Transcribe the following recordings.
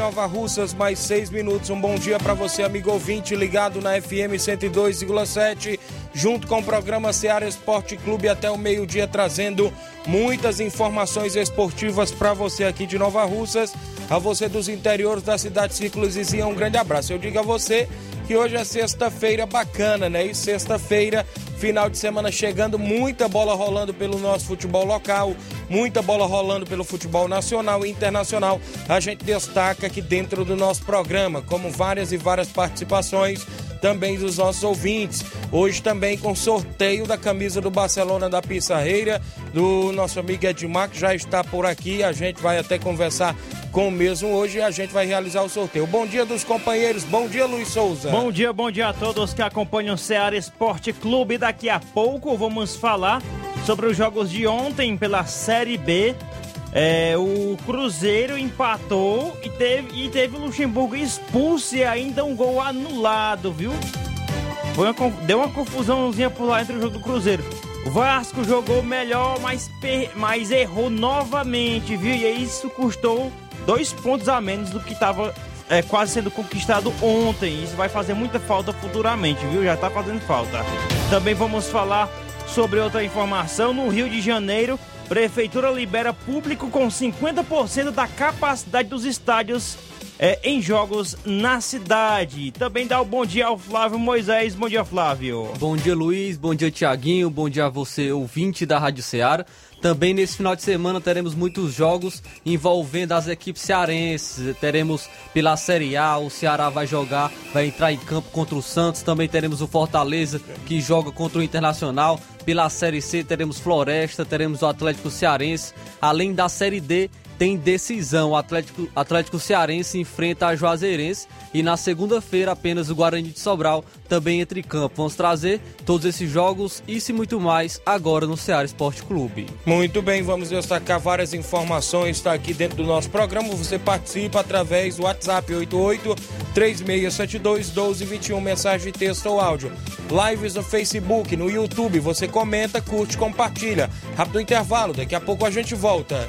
Nova Russas, mais 6 minutos. Um bom dia para você, amigo ouvinte, ligado na FM 102,7, junto com o programa Seara Esporte Clube até o meio-dia, trazendo muitas informações esportivas para você aqui de Nova Russas, a você dos interiores da cidade Círculos e um grande abraço. Eu digo a você que hoje é sexta-feira bacana, né? E sexta-feira Final de semana chegando, muita bola rolando pelo nosso futebol local, muita bola rolando pelo futebol nacional e internacional. A gente destaca aqui dentro do nosso programa, como várias e várias participações também dos nossos ouvintes. Hoje também com sorteio da camisa do Barcelona da Pissarreira, do nosso amigo Edmar, que já está por aqui. A gente vai até conversar com o mesmo hoje a gente vai realizar o sorteio. Bom dia dos companheiros, bom dia Luiz Souza. Bom dia, bom dia a todos que acompanham o Ceará Esporte Clube. Daqui a pouco vamos falar sobre os jogos de ontem pela Série B. É, o Cruzeiro empatou e teve, e teve o Luxemburgo expulso e ainda um gol anulado, viu? Foi uma, deu uma confusãozinha por lá entre o jogo do Cruzeiro. O Vasco jogou melhor, mas, mas errou novamente, viu? E isso custou dois pontos a menos do que estava é, quase sendo conquistado ontem. Isso vai fazer muita falta futuramente, viu? Já tá fazendo falta. Também vamos falar sobre outra informação. No Rio de Janeiro, Prefeitura libera público com 50% da capacidade dos estádios é, em jogos na cidade. Também dá o bom dia ao Flávio Moisés. Bom dia, Flávio. Bom dia, Luiz. Bom dia, Tiaguinho. Bom dia a você, ouvinte da Rádio Ceará. Também nesse final de semana teremos muitos jogos envolvendo as equipes cearenses. Teremos pela Série A, o Ceará vai jogar, vai entrar em campo contra o Santos. Também teremos o Fortaleza que joga contra o Internacional. Pela Série C teremos Floresta, teremos o Atlético Cearense. Além da Série D, tem decisão. O Atlético, Atlético Cearense enfrenta a Juazeirense e na segunda-feira apenas o Guarani de Sobral também entre campo. Vamos trazer todos esses jogos e se muito mais agora no Ceará Esporte Clube. Muito bem, vamos destacar várias informações, está aqui dentro do nosso programa. Você participa através do WhatsApp 88 3672 1221, mensagem, texto ou áudio. Lives no Facebook, no YouTube, você comenta, curte, compartilha. Rápido intervalo, daqui a pouco a gente volta.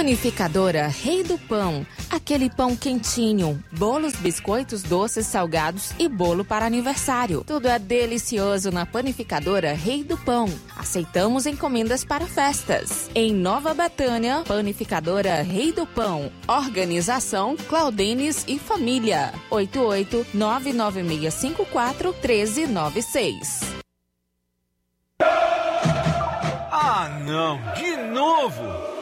Panificadora Rei do Pão. Aquele pão quentinho, bolos, biscoitos, doces, salgados e bolo para aniversário. Tudo é delicioso na Panificadora Rei do Pão. Aceitamos encomendas para festas. Em Nova Betânia, Panificadora Rei do Pão. Organização Claudenes e Família. 88 99654 1396. Ah, não, de novo!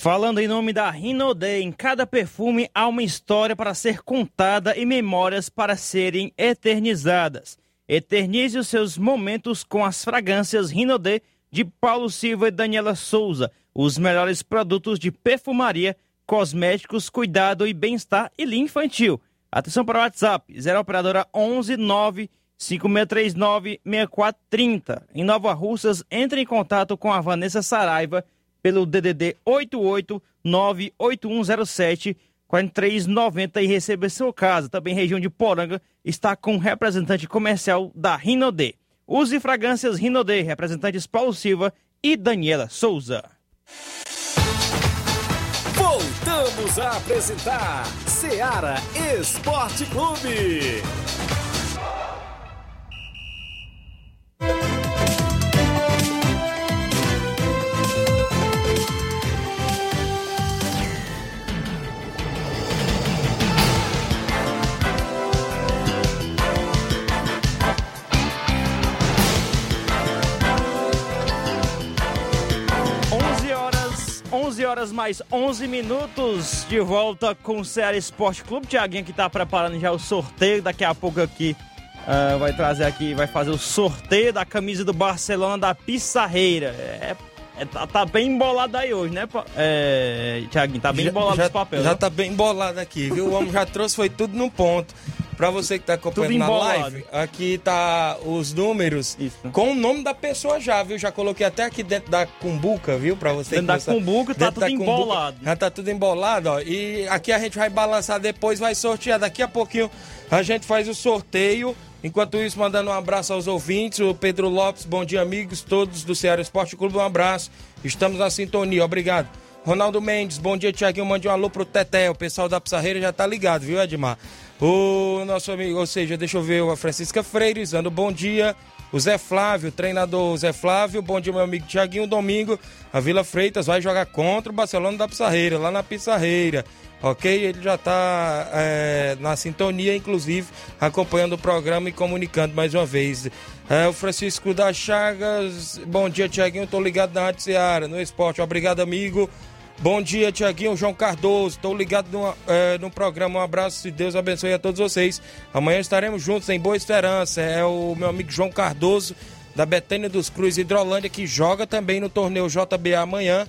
Falando em nome da Rinode, em cada perfume há uma história para ser contada e memórias para serem eternizadas. Eternize os seus momentos com as fragrâncias Rinode de Paulo Silva e Daniela Souza, os melhores produtos de perfumaria, cosméticos, cuidado e bem-estar e linha infantil. Atenção para o WhatsApp, 0 operadora 11 9 5639-6430. Em Nova Russas, entre em contato com a Vanessa Saraiva pelo DDD 8898107-4390 e receba seu caso. Também região de Poranga está com representante comercial da Rinode. Use fragrâncias Rinode, representantes Paulo Silva e Daniela Souza. Voltamos a apresentar Seara Esporte Clube. 11 horas mais 11 minutos, de volta com o Ceará Esporte Clube. Tiaguinho que tá preparando já o sorteio, daqui a pouco aqui uh, vai trazer aqui, vai fazer o sorteio da camisa do Barcelona da Pissarreira. É, é, tá, tá, bem embolado aí hoje, né, é, Tiaguinho? Tá bem já, embolado já, os papéis. Já né? tá bem embolado aqui, viu? O homem já trouxe, foi tudo no ponto. Pra você que tá acompanhando na live, aqui tá os números Isso. com o nome da pessoa já, viu? Já coloquei até aqui dentro da cumbuca, viu? Pra você Dentro da cumbuca tá tudo embolado. Já tá tudo embolado, ó. E aqui a gente vai balançar depois, vai sortear. Daqui a pouquinho a gente faz o sorteio. Enquanto isso, mandando um abraço aos ouvintes. O Pedro Lopes, bom dia, amigos, todos do Ceará Esporte Clube. Um abraço. Estamos na sintonia. Obrigado. Ronaldo Mendes, bom dia, Tiaguinho. Mande um alô pro Teté. O pessoal da Pissarreira já tá ligado, viu, Edmar? O nosso amigo, ou seja, deixa eu ver, a Francisca Freire, dando bom dia. O Zé Flávio, treinador Zé Flávio, bom dia, meu amigo Tiaguinho. Domingo, a Vila Freitas vai jogar contra o Barcelona da Pissarreira, lá na Pissarreira. Ok? Ele já está é, na sintonia, inclusive, acompanhando o programa e comunicando mais uma vez. É, o Francisco das Chagas, bom dia, Tiaguinho. Estou ligado na Rádio Seara, no esporte. Obrigado, amigo. Bom dia, Tiaguinho, João Cardoso. Estou ligado no, é, no programa. Um abraço e Deus abençoe a todos vocês. Amanhã estaremos juntos em Boa Esperança. É o meu amigo João Cardoso, da Betânia dos Cruz Hidrolândia, que joga também no torneio JBA amanhã,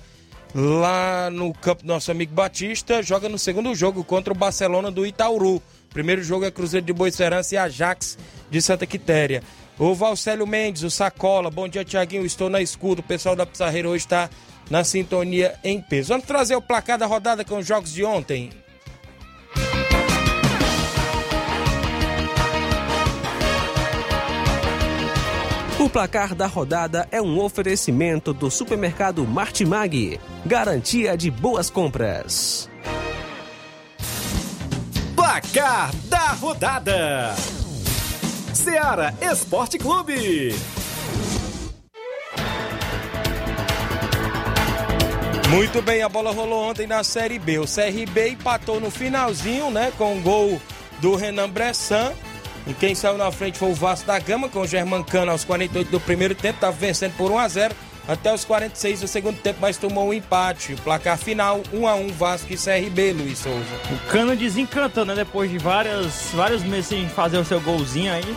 lá no campo do nosso amigo Batista. Joga no segundo jogo contra o Barcelona do Itauru. Primeiro jogo é Cruzeiro de Boa Esperança e Ajax de Santa Quitéria. O Valcélio Mendes, o Sacola. Bom dia, Tiaguinho. Estou na escuta. O pessoal da Pizarreira hoje está na sintonia em peso. Vamos trazer o placar da rodada com os jogos de ontem. O placar da rodada é um oferecimento do supermercado Martimag. Garantia de boas compras. Placar da rodada: Seara Esporte Clube. Muito bem, a bola rolou ontem na Série B. O CRB empatou no finalzinho, né, com o gol do Renan Bressan. E quem saiu na frente foi o Vasco da Gama, com o Germancano aos 48 do primeiro tempo, estava vencendo por 1 a 0 até os 46 do segundo tempo, mas tomou um empate. Placar final, 1 a 1 Vasco e CRB, Luiz Souza. O Cano desencantou, né? Depois de várias, vários meses sem fazer o seu golzinho aí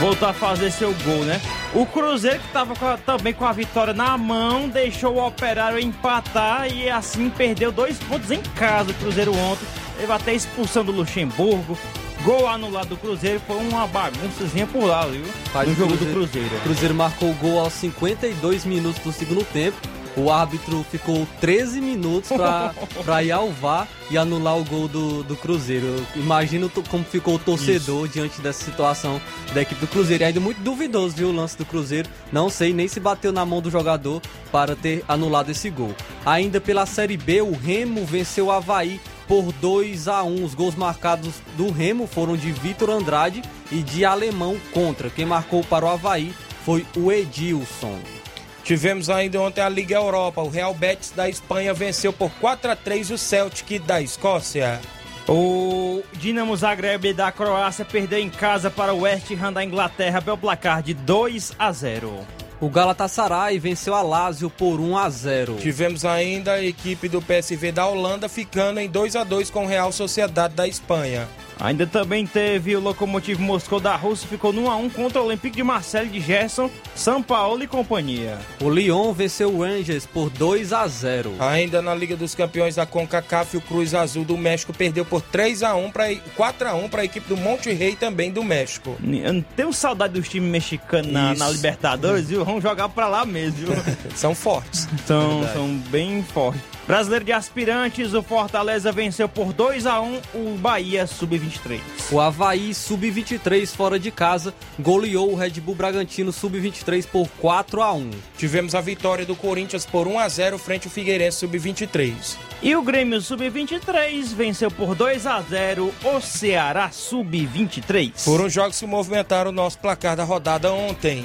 voltar a fazer seu gol, né? O Cruzeiro, que estava também com a vitória na mão, deixou o Operário empatar e assim perdeu dois pontos em casa. O Cruzeiro ontem teve até expulsão do Luxemburgo. Gol anulado do Cruzeiro foi uma bagunçazinha por lá, viu? Faz no jogo Cruzeiro, do Cruzeiro. O Cruzeiro marcou o gol aos 52 minutos do segundo tempo o árbitro ficou 13 minutos para ir ao VAR e anular o gol do, do Cruzeiro. Imagino como ficou o torcedor Isso. diante dessa situação da equipe do Cruzeiro. E ainda muito duvidoso, viu, o lance do Cruzeiro. Não sei nem se bateu na mão do jogador para ter anulado esse gol. Ainda pela Série B, o Remo venceu o Havaí por 2 a 1 Os gols marcados do Remo foram de Vitor Andrade e de Alemão contra. Quem marcou para o Havaí foi o Edilson. Tivemos ainda ontem a Liga Europa. O Real Betis da Espanha venceu por 4 a 3 o Celtic da Escócia. O Dinamo Zagreb da Croácia perdeu em casa para o West Ham da Inglaterra pelo placar de 2 a 0. O Galatasaray venceu a Lazio por 1 a 0. Tivemos ainda a equipe do PSV da Holanda ficando em 2 a 2 com o Real Sociedade da Espanha. Ainda também teve o Lokomotiv Moscou da Rússia, ficou no 1x1 contra o Olympique de Marseille de Gerson, São Paulo e companhia. O Lyon venceu o Rangers por 2 a 0. Ainda na Liga dos Campeões da CONCACAF, o Cruz Azul do México perdeu por 3 a 1 para 4 a 1 para a equipe do Monte Rei também do México. Eu tenho saudade dos times mexicanos na, na, Libertadores, viu? Vamos jogar para lá mesmo, viu? são fortes. São, são bem fortes. Brasileiro de aspirantes, o Fortaleza venceu por 2 a 1 o Bahia Sub-23. O Havaí Sub-23 fora de casa goleou o Red Bull Bragantino Sub-23 por 4 a 1. Tivemos a vitória do Corinthians por 1 a 0 frente ao Figueirense Sub-23. E o Grêmio Sub-23 venceu por 2 a 0 o Ceará Sub-23. Foram jogos que movimentaram o nosso placar da rodada ontem.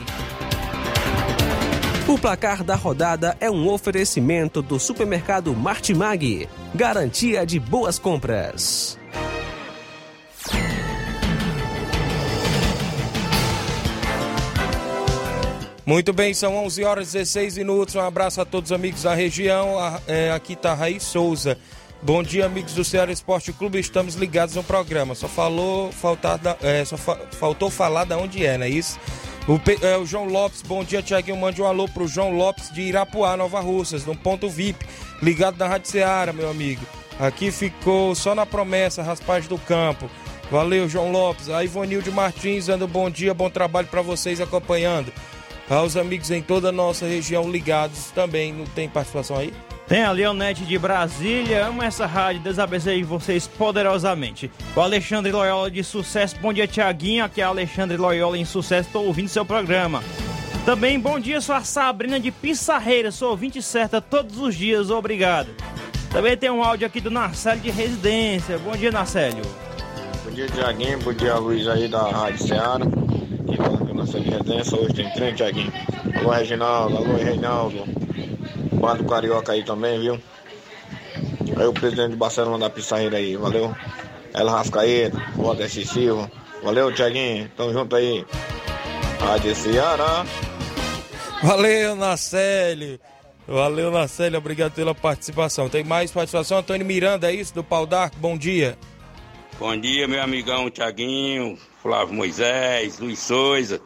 O placar da rodada é um oferecimento do supermercado Martimag. Garantia de boas compras. Muito bem, são 11 horas e 16 minutos. Um abraço a todos os amigos da região. É, aqui está Raiz Souza. Bom dia, amigos do Ceará Esporte Clube. Estamos ligados no programa. Só falou faltar da, é, só fa faltou falar da onde é, não é isso? O, é, o João Lopes, bom dia, Tiaguinho. Mande um alô pro João Lopes de Irapuá, Nova Russas, no ponto VIP, ligado na Rádio Ceará, meu amigo. Aqui ficou só na promessa, raspagem do campo. Valeu, João Lopes. A Ivonilde Martins, dando bom dia, bom trabalho para vocês acompanhando. Aos amigos em toda a nossa região ligados também. Não tem participação aí? Tem a Leonete de Brasília, amo essa rádio, Deus abençoe vocês poderosamente. O Alexandre Loyola de Sucesso, bom dia Tiaguinho, aqui é Alexandre Loyola em Sucesso, estou ouvindo seu programa. Também bom dia, sou a Sabrina de Pissarreira, sou ouvinte certa todos os dias, obrigado. Também tem um áudio aqui do Narcélio de Residência, bom dia Narcélio. Bom dia Tiaguinho, bom dia Luiz aí da Rádio Ceará. E falando que de Residência, hoje tem treino Tiaguinho. Alô Reginaldo, alô Reinaldo. Bando Carioca aí também, viu? Aí o presidente do Barcelona da Pissarreira aí, valeu? Ela Rascaeta, Valdeci Silva. Valeu, Tiaguinho, tamo junto aí. Rádio Ceará. Valeu, Nacélio. Valeu, Nacélio, obrigado pela participação. Tem mais participação? Antônio Miranda, é isso? Do Pau d'Arco, bom dia. Bom dia, meu amigão Tiaguinho, Flávio Moisés, Luiz Souza.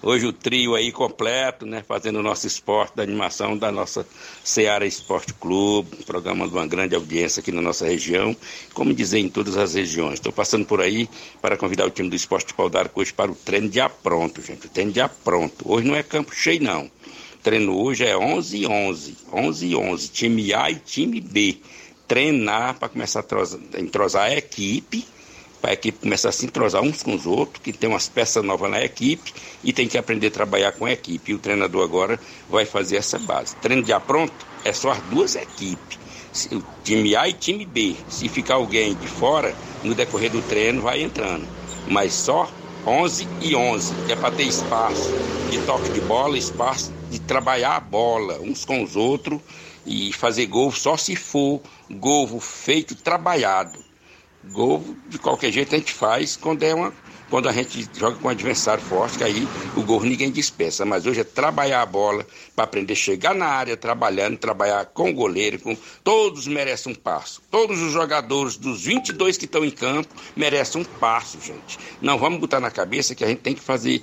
Hoje o trio aí completo, né? Fazendo o nosso esporte da animação da nossa Seara Esporte Clube, programa de uma grande audiência aqui na nossa região, como dizer em todas as regiões. Estou passando por aí para convidar o time do Esporte de Pau d'Arco hoje para o treino de pronto, gente. O treino de pronto. Hoje não é campo cheio, não. O treino hoje é 11 e 11. 11 e 11. Time A e time B. Treinar para começar a entrosar a equipe para a equipe começar a se entrosar uns com os outros, que tem umas peças novas na equipe e tem que aprender a trabalhar com a equipe. E o treinador agora vai fazer essa base. Treino de pronto é só as duas equipes, o time A e time B. Se ficar alguém de fora, no decorrer do treino vai entrando. Mas só 11 e 11, que é para ter espaço de toque de bola, espaço de trabalhar a bola uns com os outros e fazer gol só se for gol feito trabalhado Gol, de qualquer jeito, a gente faz quando é uma. Quando a gente joga com um adversário forte, que aí o gol ninguém dispensa. Mas hoje é trabalhar a bola para aprender a chegar na área, trabalhando, trabalhar com o goleiro, com todos merecem um passo. Todos os jogadores dos 22 que estão em campo merecem um passo, gente. Não vamos botar na cabeça que a gente tem que fazer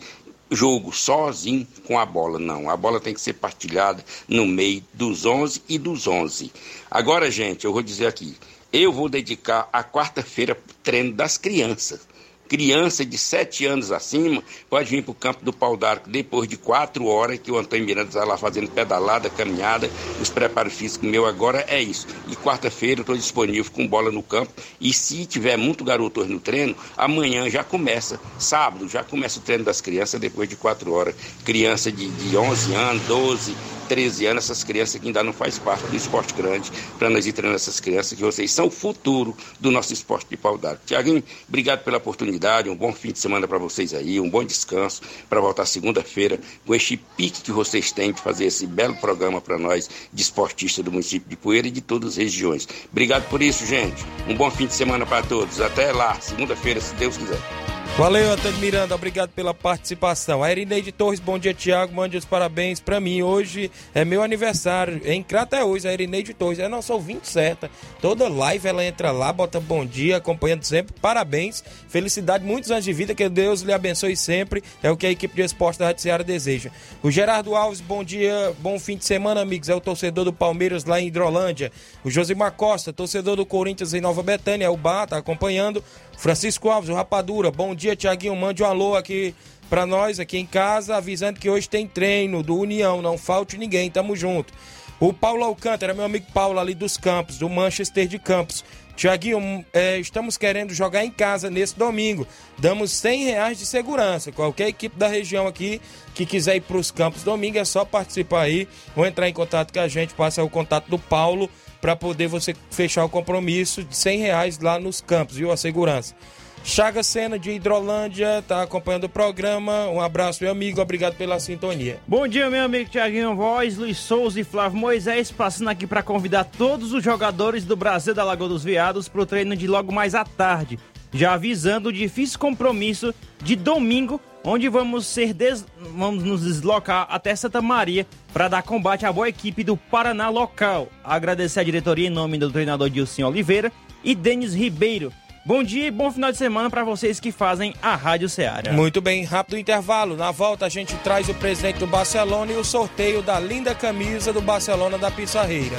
jogo sozinho com a bola. Não, a bola tem que ser partilhada no meio dos 11 e dos 11. Agora, gente, eu vou dizer aqui, eu vou dedicar a quarta-feira para treino das crianças. Criança de 7 anos acima pode vir para o campo do pau d'arco depois de 4 horas que o Antônio Miranda está lá fazendo pedalada, caminhada. Os preparos físicos meu agora é isso. E quarta-feira eu estou disponível com bola no campo. E se tiver muito garoto no treino, amanhã já começa. Sábado já começa o treino das crianças depois de 4 horas. Criança de, de 11 anos, 12, 13 anos, essas crianças que ainda não faz parte do esporte grande, para nós ir treinando essas crianças, que vocês são o futuro do nosso esporte de pau d'arco. Tiaguinho, obrigado pela oportunidade, um bom fim de semana para vocês aí, um bom descanso, para voltar segunda-feira com este pique que vocês têm de fazer esse belo programa para nós, de esportistas do município de Poeira e de todas as regiões. Obrigado por isso, gente. Um bom fim de semana para todos. Até lá, segunda-feira, se Deus quiser. Valeu, Antônio Miranda, obrigado pela participação. A Erineide Torres, bom dia, Tiago, mande os parabéns para mim. Hoje é meu aniversário, em Crateus, a Erineide Torres, é nossa ouvinte certa. Toda live ela entra lá, bota bom dia, acompanhando sempre. Parabéns, felicidade, muitos anos de vida, que Deus lhe abençoe sempre. É o que a equipe de esporte da Rádio Ceará deseja. O Gerardo Alves, bom dia, bom fim de semana, amigos. É o torcedor do Palmeiras lá em Hidrolândia. O Josimar Costa, torcedor do Corinthians em Nova Betânia, é o Bar, tá acompanhando. Francisco Alves, o Rapadura, bom dia, Tiaguinho. Mande um alô aqui para nós, aqui em casa, avisando que hoje tem treino do União. Não falte ninguém, tamo junto. O Paulo Alcântara, meu amigo Paulo ali dos Campos, do Manchester de Campos. Tiaguinho, é, estamos querendo jogar em casa nesse domingo. Damos 100 reais de segurança. Qualquer equipe da região aqui que quiser ir para os campos domingo é só participar aí ou entrar em contato com a gente. Passa o contato do Paulo para poder você fechar o compromisso de 100 reais lá nos campos, viu? A segurança. Chaga Sena de Hidrolândia tá acompanhando o programa. Um abraço, meu amigo. Obrigado pela sintonia. Bom dia, meu amigo Tiaguinho Voz, Luiz Souza e Flávio Moisés, passando aqui para convidar todos os jogadores do Brasil da Lagoa dos Veados para o treino de logo mais à tarde, já avisando o difícil compromisso de domingo, onde vamos ser des... vamos nos deslocar até Santa Maria para dar combate à boa equipe do Paraná local. Agradecer a diretoria em nome do treinador Dilson Oliveira e Denis Ribeiro. Bom dia e bom final de semana para vocês que fazem a Rádio Ceará. Muito bem, rápido intervalo. Na volta a gente traz o presidente do Barcelona e o sorteio da linda camisa do Barcelona da Pissarreira.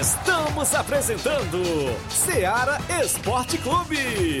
Estamos apresentando Ceará Esporte Clube.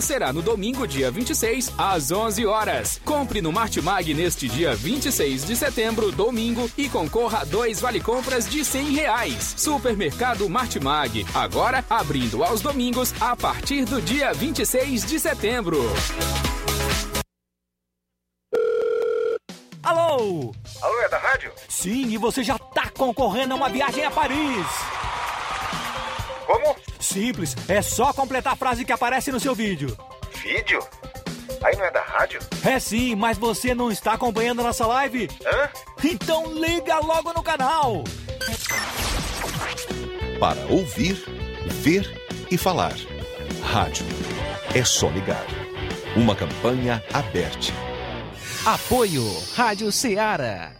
será no domingo, dia 26, às 11 horas. Compre no Martimag neste dia 26 de setembro, domingo, e concorra a dois vale compras de 100 reais. Supermercado Martimag, agora abrindo aos domingos a partir do dia 26 de setembro. Alô? Alô, é da rádio? Sim, e você já tá concorrendo a uma viagem a Paris. Como? Simples, é só completar a frase que aparece no seu vídeo. Vídeo? Aí não é da rádio? É sim, mas você não está acompanhando a nossa live? Hã? Então liga logo no canal. Para ouvir, ver e falar. Rádio. É só ligar. Uma campanha aberta. Apoio Rádio Ceará.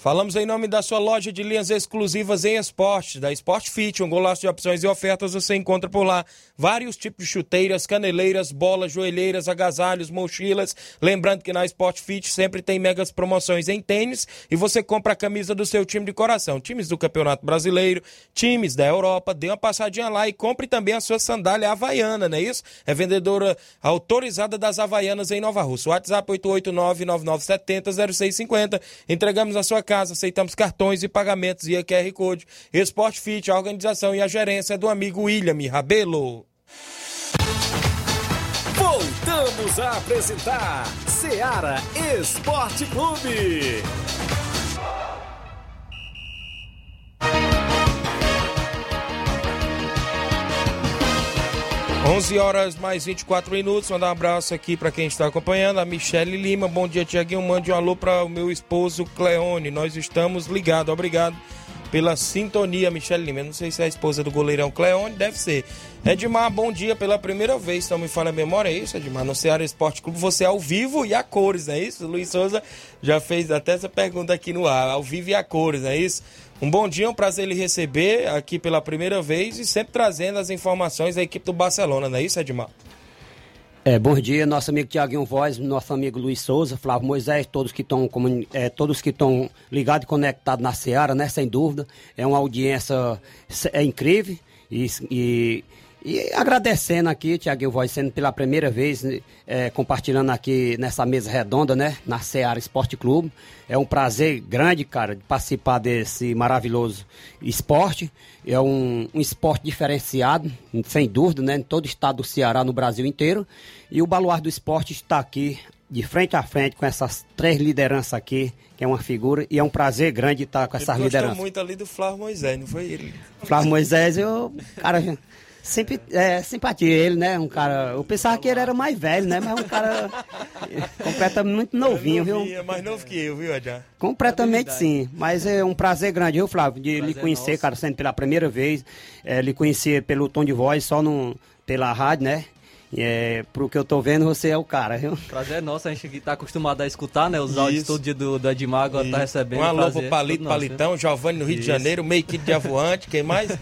Falamos em nome da sua loja de linhas exclusivas em esportes, da Sport Fit, um golaço de opções e ofertas você encontra por lá. Vários tipos de chuteiras, caneleiras, bolas, joelheiras, agasalhos, mochilas. Lembrando que na Sport Fit sempre tem megas promoções em tênis e você compra a camisa do seu time de coração. Times do Campeonato Brasileiro, times da Europa, dê uma passadinha lá e compre também a sua sandália havaiana, não é isso? É vendedora autorizada das Havaianas em Nova Rússia. WhatsApp 889-9970-0650. Entregamos a sua casa, aceitamos cartões e pagamentos via QR Code. Esporte Fit, a organização e a gerência é do amigo William Rabelo. Voltamos a apresentar Ceará Esporte Clube. 11 horas mais 24 minutos. Mandar um abraço aqui para quem está acompanhando. A Michele Lima. Bom dia, Tiaguinho. Mande um alô para o meu esposo Cleone. Nós estamos ligados. Obrigado pela sintonia, Michele Lima. Não sei se é a esposa do goleirão Cleone. Deve ser. Edmar, bom dia pela primeira vez. Então me fala a memória, é isso, Edmar? No Ceará Esporte Clube, você é ao vivo e a cores, não é isso? O Luiz Souza já fez até essa pergunta aqui no ar. Ao vivo e a cores, não é isso? Um bom dia, um prazer lhe receber aqui pela primeira vez e sempre trazendo as informações da equipe do Barcelona, não é isso, Edmar? É, bom dia, nosso amigo Tiaguinho Voz, nosso amigo Luiz Souza, Flávio Moisés, todos que estão é, todos que estão ligados e conectados na Seara, né? Sem dúvida. É uma audiência é incrível e, e, E agradecendo aqui, Tiaguinho Voz, sendo pela primeira vez é, compartilhando aqui nessa mesa redonda, né? Na Seara Esporte Clube. É um prazer grande, cara, de participar desse maravilhoso esporte. É um, um esporte diferenciado, sem dúvida, né? Em todo o estado do Ceará, no Brasil inteiro. E o Baluar do Esporte está aqui de frente a frente com essas três lideranças aqui, que é uma figura, e é um prazer grande estar com essas ele lideranças. muito ali do Flávio Moisés, não foi ele? Flávio Moisés, eu, cara, sempre é, simpatia ele, né? Um cara. Eu pensava que ele era mais velho, né? Mas é um cara completamente muito novinho, viu? É mais novo que eu, viu, Adjan? Completamente sim. Mas é um prazer grande, viu, Flávio, de lhe conhecer, cara, sendo pela primeira vez. É, lhe conhecer pelo tom de voz, só no, pela rádio, né? É, pro que eu tô vendo, você é o cara, viu? Prazer é nosso, a gente que tá acostumado a escutar, né? Os áudios todo dia do, do Edmar, agora tá recebendo. Um alô pro Palito, Palitão, Giovanni no Rio Isso. de Janeiro, meio kit de avoante, quem mais?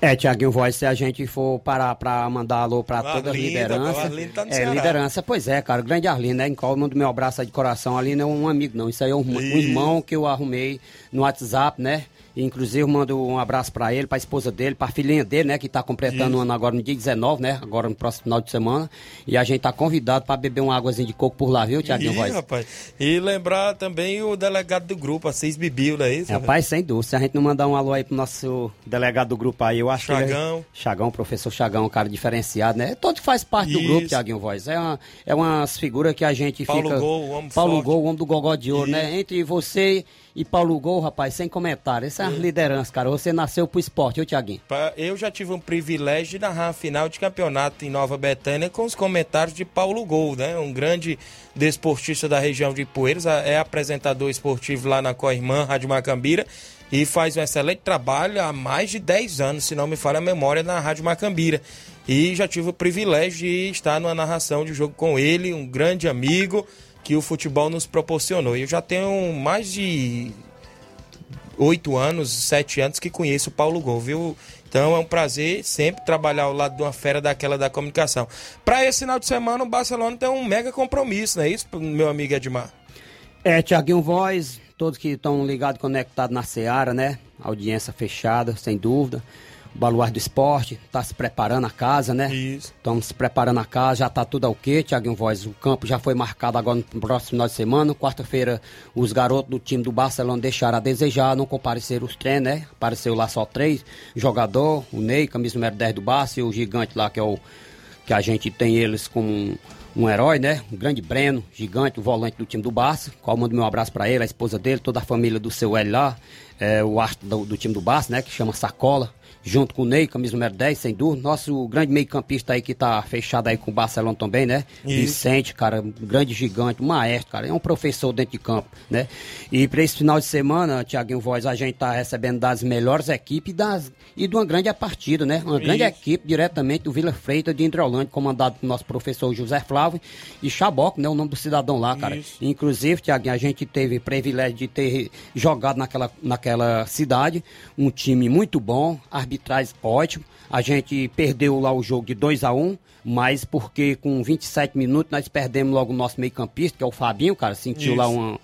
É, Tiaguinho Voz, se a gente for parar para mandar alô para toda a liderança. Tá é, liderança, pois é, cara, grande Arlindo, né? Em qual eu mando meu abraço de coração. Ali não é um amigo, não. Isso aí é um, um irmão que eu arrumei no WhatsApp, né? Inclusive, mando um abraço para ele, para a esposa dele, para a filhinha dele, né? Que está completando um ano agora no dia 19, né? Agora no próximo final de semana. E a gente tá convidado para beber uma águazinha de coco por lá, viu, Tiaguinho Voz? rapaz. E lembrar também o delegado do grupo, a Seis Bibil, não é isso? Rapaz, sem dúvida. Se a gente não mandar um alô aí pro nosso delegado do grupo aí, eu acho Chagão. que. Chagão. Professor Chagão, um cara diferenciado, né? Todo faz parte isso. do grupo, Tiaguinho Voz. É, uma, é umas figuras que a gente Paulo fica. Gol, o homem Paulo forte. Gol, o homem do Gogó de Ouro, né? isso. né? Entre você e Paulo Gol, rapaz, sem comentário. Essa é a liderança, cara. Você nasceu pro esporte, ô Tiaguinho? Eu já tive um privilégio de narrar a final de campeonato em Nova Betânia com os comentários de Paulo Gol, né? Um grande desportista da região de Poeiras, é apresentador esportivo lá na Coirmã, Rádio Macambira, e faz um excelente trabalho há mais de 10 anos, se não me falha a memória, na Rádio Macambira. E já tive o privilégio de estar numa narração de jogo com ele, um grande amigo que o futebol nos proporcionou. Eu já tenho mais de oito anos, sete anos que conheço o Paulo Gol, viu? Então é um prazer sempre trabalhar ao lado de uma fera daquela da comunicação. Para esse final de semana, o Barcelona tem um mega compromisso, não é isso, meu amigo Edmar? É, Tiaguinho Voz, todos que estão ligados, conectados na Seara, né? Audiência fechada, sem dúvida. Baluar do Esporte, está se preparando a casa, né? Isso. Estamos se preparando a casa, já está tudo ok, Tiaguinho Voz. O campo já foi marcado agora no próximo final de semana. Quarta-feira, os garotos do time do Barcelona deixaram a desejar, não compareceram os treinos, né? Apareceu lá só três jogador, o Ney, camisa número 10 do Barça, e o gigante lá, que é o que a gente tem eles como um, um herói, né? Um grande Breno, gigante, o volante do time do Barça. Qual mando meu abraço para ele, a esposa dele, toda a família do seu L lá, é, o astro do, do time do Barça, né? Que chama Sacola junto com o Ney, camisa número 10, sem dúvida. Nosso grande meio-campista aí que tá fechado aí com o Barcelona também, né? Isso. Vicente, cara, um grande gigante, um maestro, cara. É um professor dentro de campo, né? E para esse final de semana, Tiaguinho Voz, a gente tá recebendo das melhores equipes das, e de uma grande partida, né? Uma grande Isso. equipe diretamente do Vila Freitas de Indrolândia, comandado pelo nosso professor José Flávio e Chaboc, né? O nome do cidadão lá, cara. Isso. Inclusive, Tiaguinho, a gente teve privilégio de ter jogado naquela, naquela cidade um time muito bom, arbitragem ótimo. A gente perdeu lá o jogo de 2 a 1 um, mas porque com 27 minutos nós perdemos logo o nosso meio-campista, que é o Fabinho, cara, sentiu Isso. lá uma,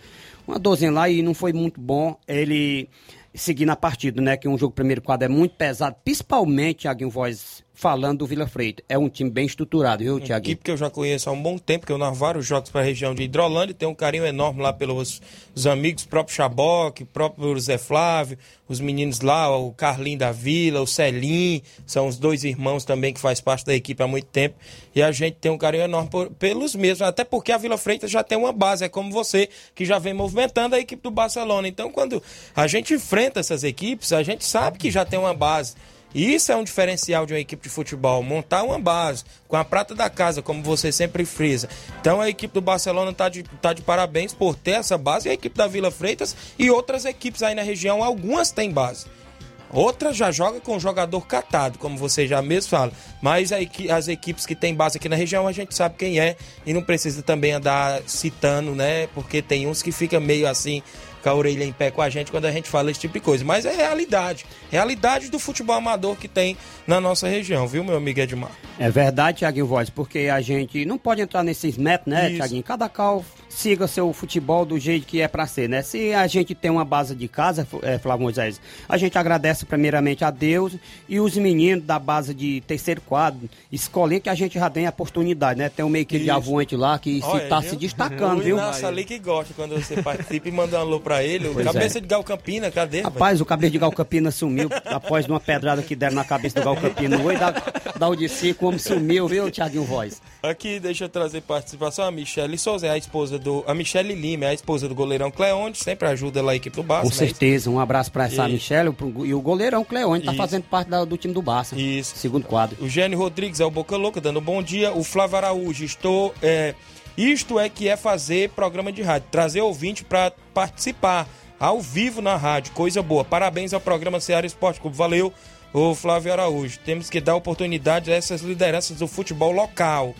uma dorzinha lá e não foi muito bom ele seguir na partida, né? Que um jogo primeiro quadro é muito pesado, principalmente, Aguinho Voz, falando do Vila Freitas. É um time bem estruturado, viu, Tiago? equipe que eu já conheço há um bom tempo, que eu narro vários jogos para a região de Hidrolândia, tenho um carinho enorme lá pelos os amigos, próprio Chaboc, próprio Zé Flávio, os meninos lá, o Carlinho da Vila, o Celim, são os dois irmãos também que faz parte da equipe há muito tempo, e a gente tem um carinho enorme por, pelos mesmos, até porque a Vila Freitas já tem uma base, é como você, que já vem movimentando a equipe do Barcelona. Então, quando a gente enfrenta essas equipes, a gente sabe que já tem uma base. Isso é um diferencial de uma equipe de futebol, montar uma base com a prata da casa, como você sempre frisa. Então a equipe do Barcelona está de, tá de parabéns por ter essa base, e a equipe da Vila Freitas e outras equipes aí na região, algumas têm base. Outras já joga com jogador catado, como você já mesmo fala. Mas as equipes que têm base aqui na região, a gente sabe quem é e não precisa também andar citando, né? Porque tem uns que fica meio assim com a orelha em pé com a gente quando a gente fala esse tipo de coisa. Mas é realidade. Realidade do futebol amador que tem na nossa região, viu, meu amigo Edmar? É verdade, Thiaguinho Voz, porque a gente não pode entrar nesses métodos, né, Tiaguinho? Cada cal siga seu futebol do jeito que é para ser, né? Se a gente tem uma base de casa, é, Flávio Moisés, a gente agradece primeiramente a Deus e os meninos da base de terceiro quadro, escolher que a gente já tem a oportunidade, né? Tem um meio que de avante lá que Olha, se tá viu? se destacando, o viu? Inácio ali que gosta quando você participa e manda um alô pra ele. O Pois cabeça é. de Gal Campina, cadê? Rapaz, o cabeça de Gal Campina sumiu após uma pedrada que deram na cabeça do Gal Campina. Oi, da, da Udici, como sumiu, viu, Thiaguinho Voz? Aqui, deixa eu trazer participação. A Michele Souza a esposa do. A Michele Lima a esposa do goleirão Cleonde, sempre ajuda lá a equipe do Barça. Com né? certeza, um abraço pra essa E- Michelle pro- e o goleirão Cleone, tá fazendo parte da- do time do Barça. Isso. Segundo quadro. O Gênio Rodrigues é o Boca Louca, dando bom dia. O Flávio Araújo, estou. é, isto é que é fazer programa de rádio, trazer ouvinte para participar ao vivo na rádio, coisa boa. Parabéns ao programa Ceará Esporte Clube. Valeu, o Flávio Araújo. Temos que dar oportunidade a essas lideranças do futebol local.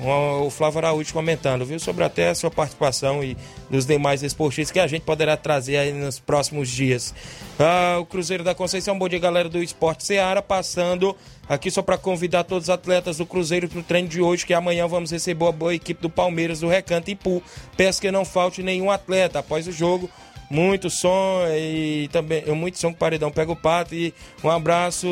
O Flávio Araújo comentando, viu? Sobre até a sua participação e dos demais esportistas que a gente poderá trazer aí nos próximos dias. Ah, o Cruzeiro da Conceição, bom dia, galera do Esporte Seara, passando aqui só para convidar todos os atletas do Cruzeiro para o treino de hoje, que amanhã vamos receber a boa equipe do Palmeiras do Recanto Ipu. Peço que não falte nenhum atleta após o jogo. Muito som e também muito som que Paredão pega o pato. E um abraço,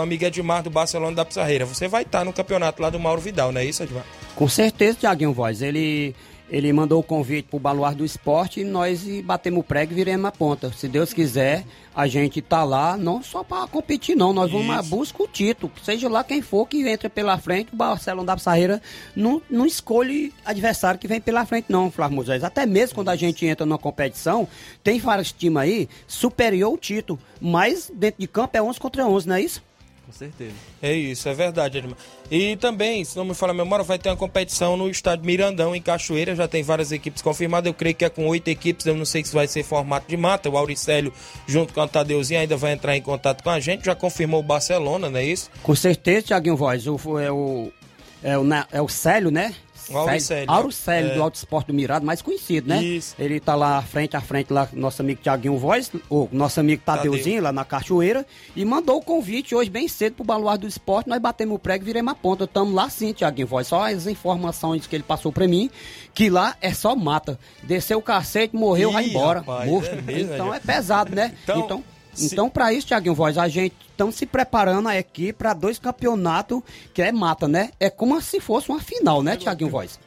amigo Edmar do Barcelona da Pissarreira. Você vai estar no campeonato lá do Mauro Vidal, não é isso, Edmar? Com certeza, Tiaguinho Voz. Ele, ele mandou o convite pro Baluar do Esporte e nós batemos o prego e viremos a ponta. Se Deus quiser, a gente tá lá, não só para competir, não. Nós vamos à busca o título. Seja lá quem for que entra pela frente, o Barcelona da Pissarreira não, não escolhe adversário que vem pela frente, não, Flávio Moisés. Até mesmo quando a gente entra numa competição, tem vários times aí superior ao título. Mas dentro de campo é 11 contra 11, não é isso? Com certeza. É isso, é verdade, Edmar. E também, se não me falha a memória, vai ter uma competição no estádio Mirandão, em Cachoeira. Já tem várias equipes confirmadas. Eu creio que é com oito equipes. Eu não sei se vai ser formato de mata. O Auricélio, junto com a Tadeuzinho, ainda vai entrar em contato com a gente. Já confirmou o Barcelona, não é isso? Com certeza, Tiaguinho Voz. O, é, o, é, o, na- é o Célio, né? O Auricélio. Auricélio, É. do Alto Esporte do Mirado, mais conhecido, né? Isso. Ele tá lá frente a frente, lá, nosso amigo Tiaguinho Voz, o nosso amigo Tadeuzinho, lá na Cachoeira, e mandou o convite hoje bem cedo pro Baluar do Esporte. Nós batemos o prego e viremos a ponta. Tamo lá sim, Tiaguinho Voz. Só as informações que ele passou pra mim, que lá é só mata. Desceu o cacete, morreu, Ih, vai embora. rapaz, é mesmo, então né? é pesado, né? Então, então então, para isso, Tiaguinho Voz, a gente estamos se preparando a equipe para dois campeonatos que é mata, né? É como se fosse uma final, né, Tiaguinho Voz?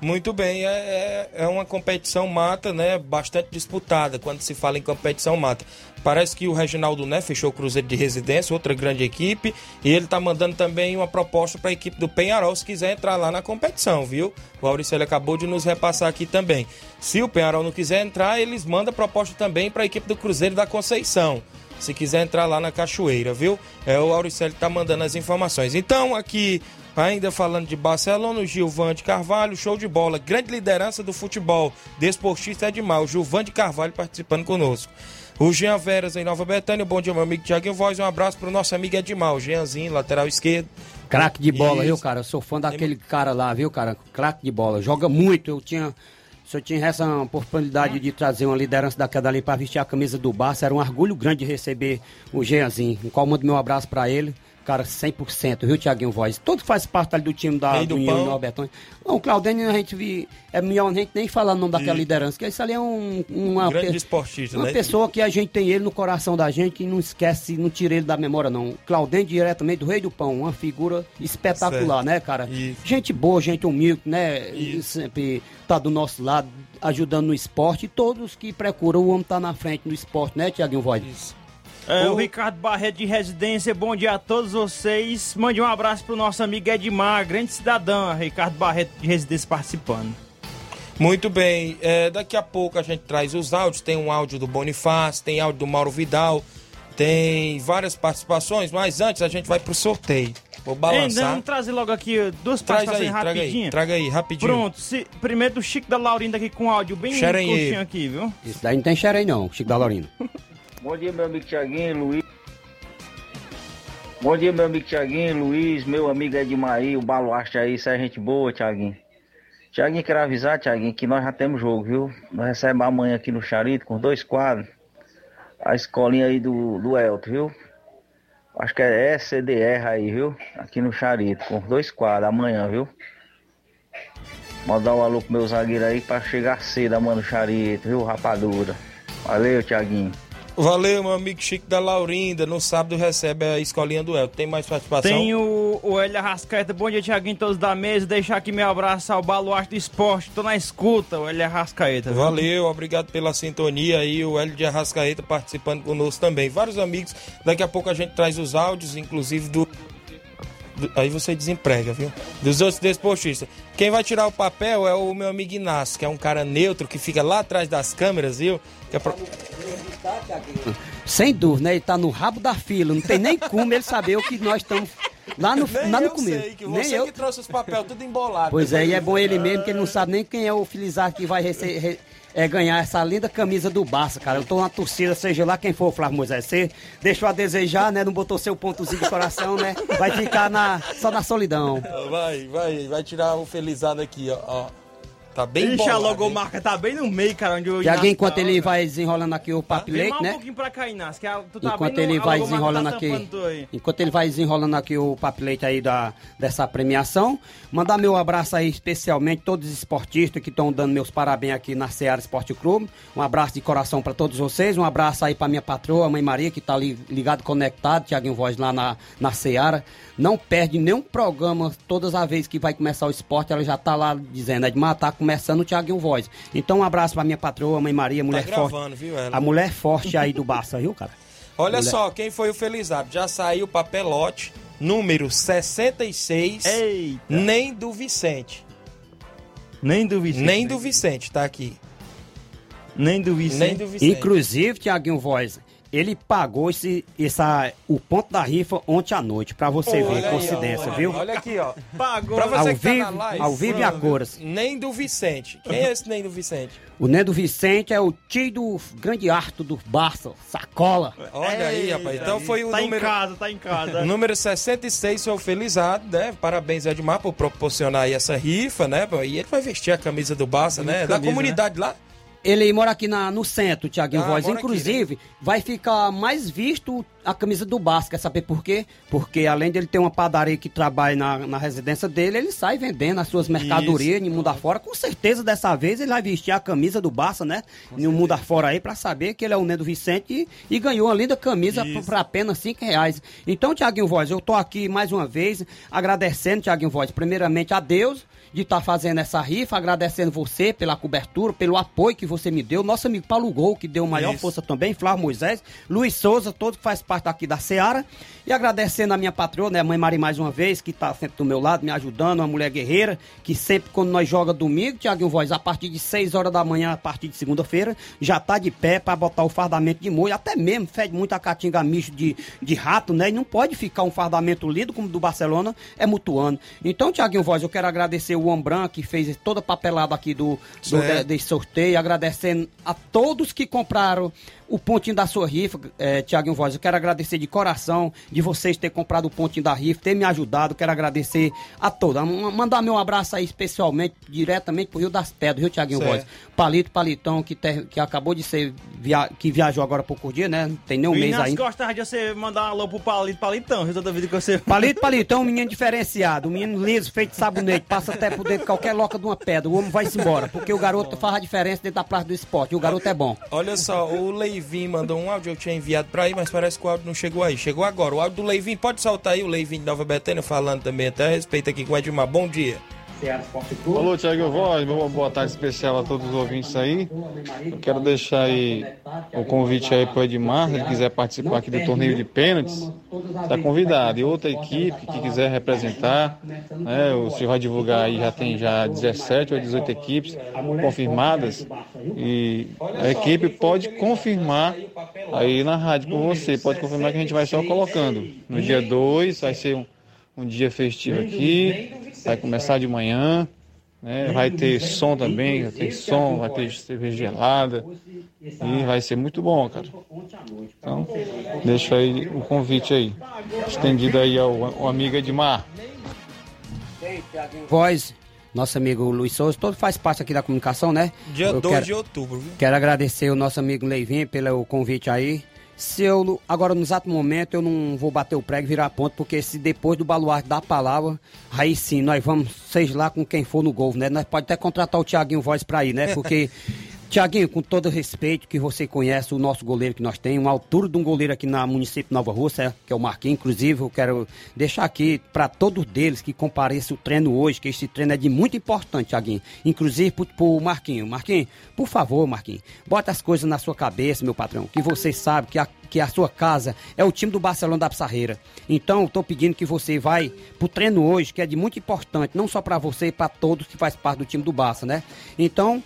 Muito bem, é, é, é uma competição mata, né? Bastante disputada quando se fala em competição mata. Parece que o Reginaldo né, fechou o Cruzeiro de Residência, outra grande equipe, e ele tá mandando também uma proposta para a equipe do Penharol se quiser entrar lá na competição, viu? O Auricélio acabou de nos repassar aqui também. Se o Penharol não quiser entrar, eles mandam proposta também para a equipe do Cruzeiro da Conceição. Se quiser entrar lá na Cachoeira, viu? É o Auricélio que tá mandando as informações. Então, aqui, ainda falando de Barcelona, o Gilvan de Carvalho, show de bola. Grande liderança do futebol. Desportista é demais. O Gilvan de Carvalho participando conosco. O Jean Veras em Nova Betânia. Bom dia, meu amigo Tiaguinho Voz. Um abraço pro nosso amigo Edmar, o Jeanzinho, lateral esquerdo. Craque de bola, Isso. viu, cara? Eu sou fã daquele cara lá, viu, cara? Craque de bola. Joga muito. Eu tinha. Se eu tinha essa oportunidade de trazer uma liderança daquela ali para vestir a camisa do Barça, era um orgulho grande de receber o Jeanzinho. Em qual mando meu abraço para ele. Cara, 100%, viu, Tiaguinho Voz? Todo faz parte ali do time da Rei do do União Pão. Nova Betânia. Não, o Claudênio a gente vi, é melhor a gente nem falar o nome daquela E- liderança, porque isso ali é um, uma, Grande pe- esportista, uma né? pessoa que a gente tem ele no coração da gente e não esquece, não tira ele da memória, não. Claudênio diretamente do Rei do Pão, uma figura espetacular, Certo. né, cara? Isso. Gente boa, gente humilde, né? Sempre tá do nosso lado, ajudando no esporte. E todos que procuram, o homem tá na frente no esporte, né, Tiaguinho Voz? É, o Ricardo Barreto de Residência, bom dia a todos vocês. Mande um abraço pro nosso amigo Edmar, grande cidadão, Ricardo Barreto de Residência participando. Muito bem, é, daqui a pouco a gente traz os áudios. Tem um áudio do Bonifácio, tem áudio do Mauro Vidal, tem várias participações, mas antes a gente vai pro sorteio. Vou balançar. vamos trazer logo aqui duas Traz participações aí, traga aí, rapidinho. traga aí, rapidinho. Pronto, se- primeiro do Chico da Laurinda aqui com áudio bem curtinho aqui, viu? Isso daí não tem xerém, não, Chico da Lorina. Bom dia, meu amigo Tiaguinho, Luiz. Bom dia, meu amigo Tiaguinho, Luiz, meu amigo Edmaí, o Baluarte aí, isso é gente boa, Tiaguinho. Tiaguinho, quero avisar, Tiaguinho, que nós já temos jogo, viu? Nós recebemos amanhã aqui no Charito com dois quadros. A escolinha aí do, do Elton, viu? Acho que é SCDR aí, viu? Aqui no Charito, com dois quadros amanhã, viu? Mandar um alô pro meu zagueiro aí pra chegar cedo, a mano Charito, viu, rapadura? Valeu, Tiaguinho. Valeu, meu amigo Chico da Laurinda. No sábado recebe a escolinha do El. Tem mais participação? Tem o, o Hélio Arrascaeta. Bom dia, Tiaguinho, todos da mesa. Deixar aqui meu abraço ao Baluarte do Esporte. Tô na escuta, o Hélio Arrascaeta. viu? Valeu, obrigado pela sintonia aí. O Hélio de Arrascaeta participando conosco também. Vários amigos. Daqui a pouco a gente traz os áudios, inclusive do. Aí você desemprega, viu? Dos outros desportistas. Quem vai tirar o papel é o meu amigo Inácio, que é um cara neutro que fica lá atrás das câmeras, viu? Que é pra- Sem dúvida, né? Ele tá no rabo da fila. Não tem nem como ele saber o que nós estamos lá no, Nem lá no começo. sei, que nem você eu. que trouxe os papéis tudo embolado. Pois é, e é bom ele mesmo, que ele não sabe nem quem é o Filizar que vai rece- re- é, ganhar essa linda camisa do Barça, cara. Eu tô na torcida, seja lá quem for o Flávio Moisés. Você deixou a desejar, né? Não botou seu pontozinho de coração, né? Vai ficar na, só na solidão. Vai, vai, vai tirar o felizado aqui, ó. Tá bem Ixi, a embolado, hein? logomarca tá bem no meio, cara, onde o E alguém, enquanto tá, ele ó. vai desenrolando aqui o leite, mais um né? pouquinho pra cá, Inácio, que a, tu tá Enquanto bem no- ele a vai logomarca desenrolando tá aqui, enquanto ele vai desenrolando aqui o papelete aí da, dessa premiação, mandar meu abraço aí especialmente todos os esportistas que estão dando meus parabéns aqui na Seara Esporte Clube. Um abraço de coração para todos vocês, um abraço aí para minha patroa, a mãe Maria, que tá ali ligado, conectado, Tiaguinho Voz lá na, na Seara. Não perde nenhum programa, todas as vezes que vai começar o esporte, ela já tá lá dizendo, Edmar, tá começando o Tiaguinho Voz. Então um abraço para minha patroa, mãe Maria, mulher Tá gravando, forte. viu, ela? A mulher forte aí do Barça, viu, cara? Olha Mulher- só, quem foi o felizado? Já saiu o papelote, número 66. Eita. Nem do Vicente. Nem do Vicente. Nem do Vicente, tá aqui. Nem do Vicente. Nem do Vicente. Inclusive, Tiaguinho Voz, ele pagou esse, essa, o ponto da rifa ontem à noite, pra você Olha ver, aí, coincidência, ó, viu? Olha aqui, ó. Pagou. Pra você Ao que tá na vivo- live, ao vivo e a cores. Nem do Vicente. Quem é esse nem do Vicente? O Nendo Vicente é o tio do grande Arto do Barça, Sacola. Olha aí, rapaz. Então foi o tá número... em casa, tá em casa. Número 66 foi o Felizado, né? Parabéns, Edmar, por proporcionar aí essa rifa, né? E ele vai vestir a camisa do Barça, né? Da camisa, comunidade lá. Ele mora aqui na, no centro, Tiaguinho Ah, Voz. mora aqui, Inclusive, vai ficar mais visto a camisa do Barça. Quer saber por quê? Porque além dele ter uma padaria que trabalha na, na residência dele, ele sai vendendo as suas mercadorias no mundo afora. Com certeza, dessa vez, ele vai vestir a camisa do Barça, né? No mundo afora aí, pra saber que ele é o Nendo Vicente e, e ganhou uma linda camisa por, apenas 5 reais. Então, Tiaguinho Voz, eu tô aqui mais uma vez agradecendo, Tiaguinho Voz, primeiramente a Deus de estar fazendo essa rifa, agradecendo você pela cobertura, pelo apoio que você me deu, nosso amigo Paulo Gol, que deu maior Isso. força também, Flávio Moisés, Luiz Souza, todos que faz parte aqui da Seara, e agradecendo a minha patroa, né, a mãe Mari mais uma vez, que tá sempre do meu lado, me ajudando, uma mulher guerreira, que sempre quando nós joga domingo, Tiaguinho Voz, a partir de 6 horas da manhã, a partir de segunda-feira, já tá de pé para botar o fardamento de molho, até mesmo fede muito a catinga misto de, de rato, né, e não pode ficar um fardamento lindo como o do Barcelona, é mutuando. Então, Tiaguinho Voz, eu quero agradecer o Ombran, que fez toda a papelada aqui do, do de- desse sorteio, agradecendo a todos que compraram o pontinho da sua rifa, é, Tiaguinho Voz. Eu quero agradecer de coração de vocês ter comprado o pontinho da rifa, ter me ajudado. Quero agradecer a todos. Mandar meu abraço aí especialmente, diretamente pro Rio das Pedras, viu, Tiaguinho. Voz? Palito Palitão, que, ter- que acabou de ser, via- que viajou agora por poucos dias, né? Não tem nem um O mês ainda. gostava de você mandar um alô pro Palito Palitão, viu? Toda vida que você... Palito, Palitão, um menino diferenciado, um menino liso, feito de sabonete, passa até por dentro de qualquer loca de uma pedra. O homem vai-se embora, porque o garoto faz a diferença dentro da praça do esporte. E o garoto é bom. Olha só, o Leivin mandou um áudio, eu tinha enviado pra aí, mas parece que o áudio não chegou aí. Chegou agora. O áudio do Leivin, pode soltar aí o Leivin de Nova Betânia falando também até a respeito aqui com o Edmar. Bom dia. Alô, Tiago Voz, boa, tarde especial a todos os ouvintes aí. Eu quero deixar aí o convite aí pro Edmar, se ele quiser participar aqui do torneio de pênaltis, está convidado. E outra equipe que quiser representar, né, o senhor vai divulgar aí, já tem já 17 ou 18 equipes confirmadas. E a equipe pode confirmar aí na rádio com você, pode confirmar que a gente vai só colocando. No dia 2 vai ser um, um dia festivo aqui, vai começar de manhã, né? vai ter som também, vai ter som, vai ter cerveja gelada e vai ser muito bom, cara. Então, deixa aí o convite aí, estendido aí ao, ao amigo Edmar. Voz, nosso amigo Luiz Souza, todo faz parte aqui da comunicação, né? Dia Eu 2 quero- de outubro, viu? Quero agradecer o nosso amigo Leivinho pelo convite aí. Se eu, agora no exato momento, eu não vou bater o prego e virar ponto, porque se depois do baluarte dar a palavra, aí sim, nós vamos, seja lá com quem for no gol, né? Nós pode até contratar o Thiaguinho Voz pra ir, né? Porque Tiaguinho, com todo respeito que você conhece o nosso goleiro que nós temos, uma altura de um goleiro aqui na município Nova Rússia, que é o Marquinhos, inclusive eu quero deixar aqui para todos deles que compareçam o treino hoje, que esse treino é de muito importante, Tiaguinho, inclusive pro, pro Marquinhos. Marquinhos, por favor, Marquinhos, bota as coisas na sua cabeça, meu patrão, que você sabe que a que a sua casa é o time do Barcelona da Pissarreira. Então, estou pedindo que você vai pro treino hoje, que é de muito importante, não só para você, para todos que faz parte do time do Barça, né? Então,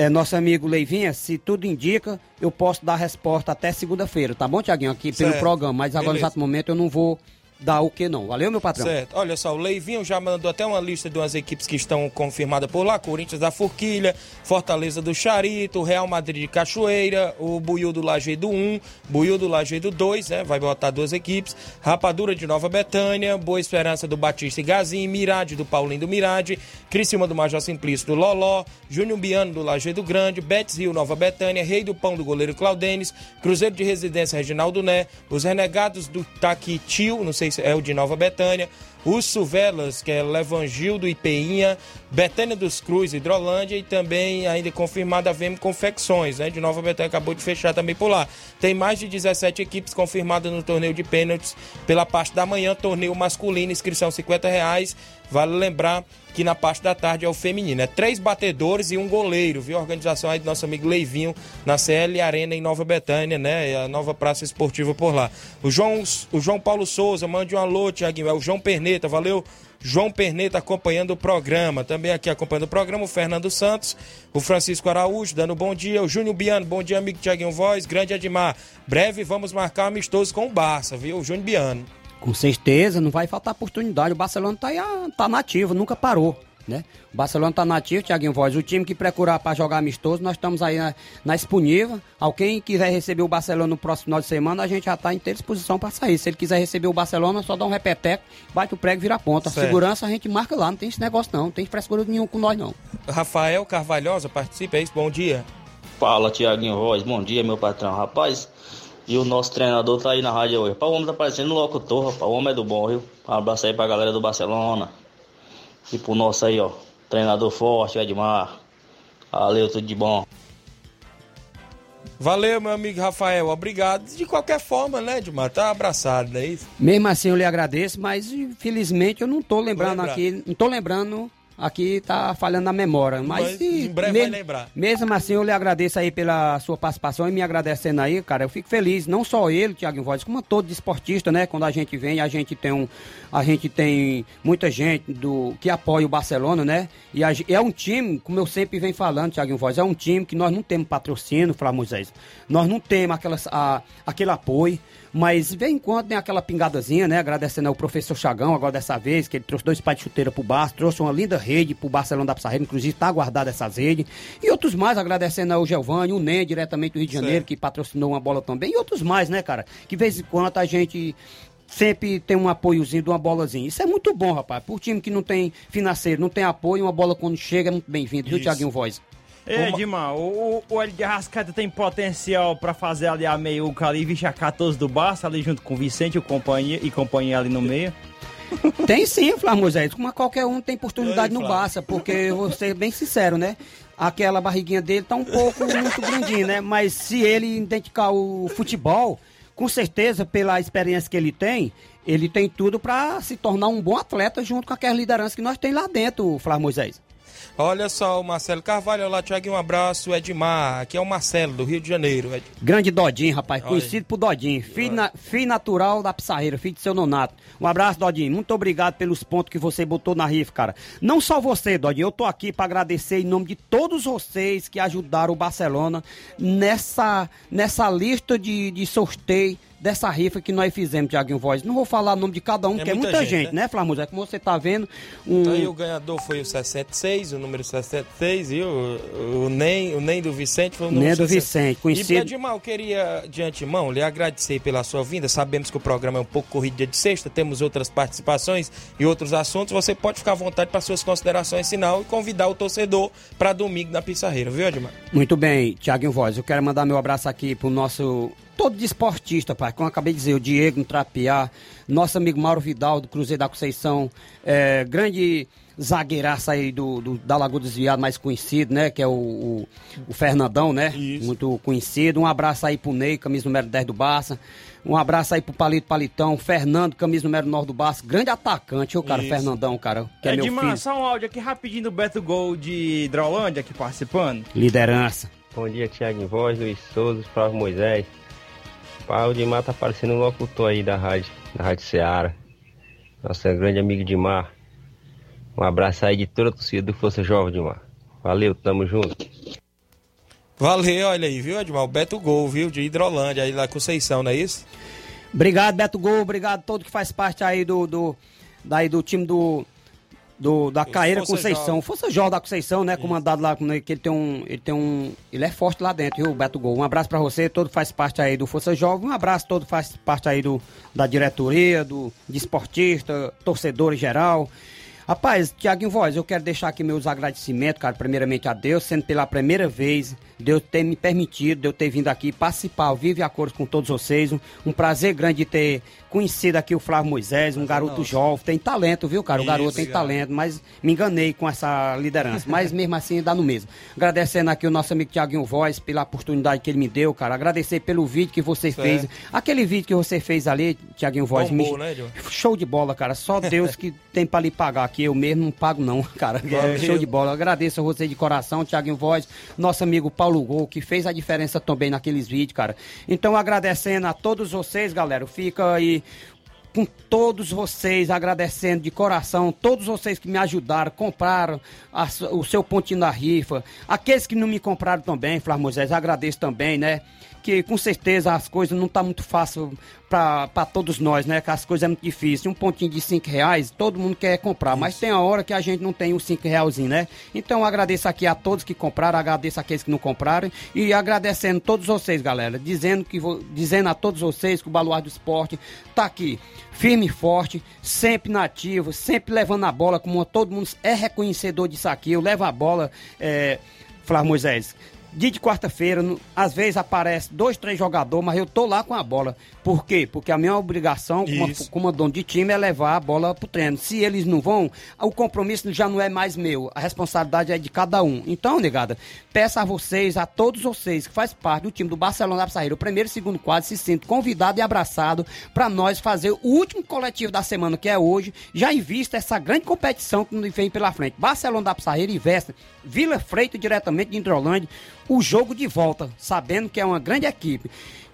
é, nosso amigo Leivinha, se tudo indica, eu posso dar resposta até segunda-feira, tá bom, Tiaguinho? Aqui certo. pelo programa, mas agora Beleza. no exato momento eu não vou dá o que não. Valeu, meu patrão? Certo. Olha só, o Leivinho já mandou até uma lista de umas equipes que estão confirmadas por lá: Corinthians da Forquilha, Fortaleza do Charito, Real Madrid de Cachoeira, o Buiu do Lajeado 1, Buiu do Lajeado 2, né? Vai botar duas equipes, Rapadura de Nova Betânia, Boa Esperança do Batista e Gazim, Mirade do Paulinho do Mirade, Criciúma do Major Simplício do Loló, Júnior Biano do Lajeado Grande, Betis Rio Nova Betânia, Rei do Pão do goleiro Claudenes, Cruzeiro de Residência Reginaldo Né, os Renegados do Taquitil, não sei é o de Nova Betânia. Os Suvelas, que é Levangildo e Peinha, Betânia dos Cruz, Hidrolândia e também ainda confirmada a VM Confecções, né? De Nova Betânia acabou de fechar também por lá. Tem mais de 17 equipes confirmadas no torneio de pênaltis pela parte da manhã, torneio masculino, inscrição 50 reais. Vale lembrar que na parte da tarde é o feminino. É três batedores e um goleiro, viu? A organização aí do nosso amigo Leivinho na CL Arena em Nova Betânia, né? A nova praça esportiva por lá. O João, o João Paulo Souza, mande um alô, Tiaguinho. É o João Perneta, valeu. João Perneta acompanhando o programa. Também aqui acompanhando o programa, o Fernando Santos, o Francisco Araújo, dando bom dia. O Júnior Biano, bom dia, amigo Tiaguinho Voz. Grande Edmar. Breve vamos marcar amistoso com o Barça, viu? O Júnior Biano. Com certeza, não vai faltar oportunidade. O Barcelona tá, aí, tá nativo, nunca parou. Né? O Barcelona tá nativo, Thiaguinho Voz. O time que procurar para jogar amistoso, nós estamos aí na, na disponível. Alguém quiser receber o Barcelona no próximo final de semana, a gente já está em ter disposição para sair. Se ele quiser receber o Barcelona, só dá um repeteco, bate o prego e vira a ponta. Certo. Segurança a gente marca lá, não tem esse negócio não, não tem frescura nenhum com nós não. Rafael Carvalhosa participa, é isso? Bom dia. Fala, Tiaguinho Voz. Bom dia, meu patrão. Rapaz, e o nosso treinador tá aí na rádio hoje. Pá, o homem tá parecendo um locutor, rapaz. O homem é do bom, viu? Um abraço aí pra galera do Barcelona. E pro nosso aí, ó. Treinador forte, Edmar. Valeu, tudo de bom. Valeu, meu amigo Rafael. Obrigado. De qualquer forma, né, Edmar? Tá abraçado, não é isso? Mesmo assim, eu lhe agradeço, mas infelizmente eu não tô lembrando aqui. Não tô lembrando aqui tá falhando na memória. Mas, mas em breve mesmo, vai lembrar. Mesmo assim, eu lhe agradeço aí pela sua participação e me agradecendo aí, cara. Eu fico feliz, não só ele, Thiago Voz, como todo esportista, né? Quando a gente vem, a gente tem um. A gente tem muita gente do que apoia o Barcelona, né? E a, é um time, como eu sempre venho falando, Thiago Voz, é um time que nós não temos patrocínio, Flávio Moisés. Nós não temos aquelas, a, aquele apoio. Mas, de vez em quando, tem aquela pingadazinha, né? Agradecendo ao professor Chagão, agora dessa vez, que ele trouxe dois pais de chuteira pro Barça, trouxe uma linda rede pro Barcelona da Pissarreira, inclusive tá guardada essas redes. E outros mais, agradecendo ao Giovanni, o Nen, diretamente do Rio de Janeiro, certo. que patrocinou uma bola também. E outros mais, né, cara? Que, de vez em quando, a gente sempre tem um apoiozinho de uma bolazinha. Isso é muito bom, rapaz. Por time que não tem financeiro, não tem apoio, uma bola quando chega é muito bem-vindo, viu, Tiaguinho Voz? É, Uma... Edmar, o, o Hélio de Arrascaeta tem potencial para fazer ali a meiuca ali, vixe, a 14 do Barça, ali junto com o Vicente o companhia, e companhia ali no meio. Tem sim, Flávio Moisés, como qualquer um tem oportunidade no Barça, porque vou ser bem sincero, né? Aquela barriguinha dele tá um pouco muito grandinha, né? Mas se ele identificar o futebol, com certeza, pela experiência que ele tem, ele tem tudo para se tornar um bom atleta junto com aquela liderança que nós tem lá dentro, Flávio Moisés. Olha só, o Marcelo Carvalho, olá, Tiago, um abraço, Edmar, aqui é o Marcelo, do Rio de Janeiro. Ed... Grande Dodinho, rapaz, Olha. conhecido por Dodinho, filho, na, filho natural da Pissarreira, filho de seu nonato. Um abraço, Dodinho, muito obrigado pelos pontos que você botou na rifa, cara. Não só você, Dodinho, eu tô aqui para agradecer em nome de todos vocês que ajudaram o Barcelona nessa, nessa lista de, de sorteio dessa rifa que nós fizemos, Tiaguinho Voz. Não vou falar o nome de cada um, é porque é muita é muita gente, gente né, né Flamengo? É como você tá vendo. Um... Então, aí o ganhador foi o 66, o número 66, e o, o, NEM, o NEM do Vicente foi o número NEM do Vicente, conhecido. E, Edmar, eu queria, de antemão, lhe agradecer pela sua vinda. Sabemos que o programa é um pouco corrido dia de sexta, temos outras participações e outros assuntos. Você pode ficar à vontade para suas considerações final e convidar o torcedor para domingo na Pissarreira, viu, Edmar? Muito bem, Tiaguinho Voz. Eu quero mandar meu abraço aqui pro nosso todo desportista, pai, como eu acabei de dizer, o Diego no Trapiá, nosso amigo Mauro Vidal do Cruzeiro da Conceição, é, grande zagueiraço aí do, do, da Lagoa Desviado, mais conhecido, né? Que é o, o, o Fernandão, né? Isso. Muito conhecido. Um abraço aí pro Ney, camisa número 10 do Barça. Um abraço aí pro Palito Palitão, Fernando, camisa número 9 do Barça. Grande atacante, o cara, Isso. Fernandão, cara. Que é, é meu filho. só um áudio aqui rapidinho do Beto Gol de Hidrolândia aqui participando. Liderança. Bom dia, Thiago em Voz, Luiz Souza, Flávio Moisés. Paulo de Mar tá parecendo um locutor aí da rádio, da Rádio Ceará. Nosso grande amigo de Mar. Um abraço aí de toda a torcida do Força Jovem de Mar. Valeu, tamo junto. Valeu, olha aí, viu, Edmar? O Beto Gol, viu? De Hidrolândia, aí lá Conceição, não é isso? Obrigado, Beto Gol. Obrigado a todo que faz parte aí do, do, daí do time do, do da Caeira Conceição. Força Jovem da Conceição, né? Isso. Comandado lá, que ele tem um. Ele tem um. Ele é forte lá dentro, viu, Beto Gol? Um abraço para você, todo faz parte aí do Força Jovem. Um abraço todo faz parte aí do, da diretoria, do de esportista, torcedor em geral. Rapaz, Tiaguinho Voz, eu quero deixar aqui meus agradecimentos, cara, primeiramente a Deus, sendo pela primeira vez Deus ter me permitido, de eu ter vindo aqui participar ao vivo e acordo com todos vocês. Um, um, prazer grande de ter conhecido aqui o Flávio Moisés, um garoto Nossa. jovem, tem talento, viu, cara? O Isso, garoto tem talento, mas me enganei com essa liderança. mas mesmo assim dá no mesmo. Agradecendo aqui o nosso amigo Tiaguinho Voz pela oportunidade que ele me deu, cara. Agradecer pelo vídeo que você fez. Aquele vídeo que você fez ali, Tiaguinho Voz, Bombou, me... né, show de bola, cara. Só Deus que tem para lhe pagar aqui. Eu mesmo não pago, não, cara. É, show de bola. agradeço a você de coração, Tiaguinho Voz, nosso amigo Paulo Gol, que fez a diferença também naqueles vídeos, cara. Então, agradecendo a todos vocês, galera. Fica aí com todos vocês, agradecendo de coração, todos vocês que me ajudaram, compraram a, o seu pontinho da rifa, aqueles que não me compraram também, Flávio Moisés, agradeço também, né? Que com certeza as coisas não tá muito fácil para todos nós, né? Que as coisas é muito difícil. Um pontinho de cinco reais, todo mundo quer comprar, mas tem a hora que a gente não tem os cinco realzinho, né? Então agradeço aqui a todos que compraram, agradeço aqueles que não compraram e agradecendo todos vocês, galera, dizendo que dizendo a todos vocês que o Baluar do Esporte tá aqui firme e forte, sempre nativo, sempre levando a bola, como todo mundo é reconhecedor disso aqui. Eu levo a bola, é, Flávio Moisés, dia de quarta-feira, às vezes aparece dois, três jogadores, mas eu tô lá com a bola. Por quê? Porque a minha obrigação como, como dono de time é levar a bola pro treino. Se eles não vão, o compromisso já não é mais meu. A responsabilidade é de cada um. Então, negada, peço a vocês, a todos vocês que faz parte do time do Barcelona da Pissarreira, o primeiro e segundo quadro, se sintam convidado e abraçado para nós fazer o último coletivo da semana, que é hoje, já em vista essa grande competição que nos vem pela frente. Barcelona da Pissarreira e Vesta, Vila Freito diretamente de Hidrolândia, o jogo de volta, sabendo que é uma grande equipe.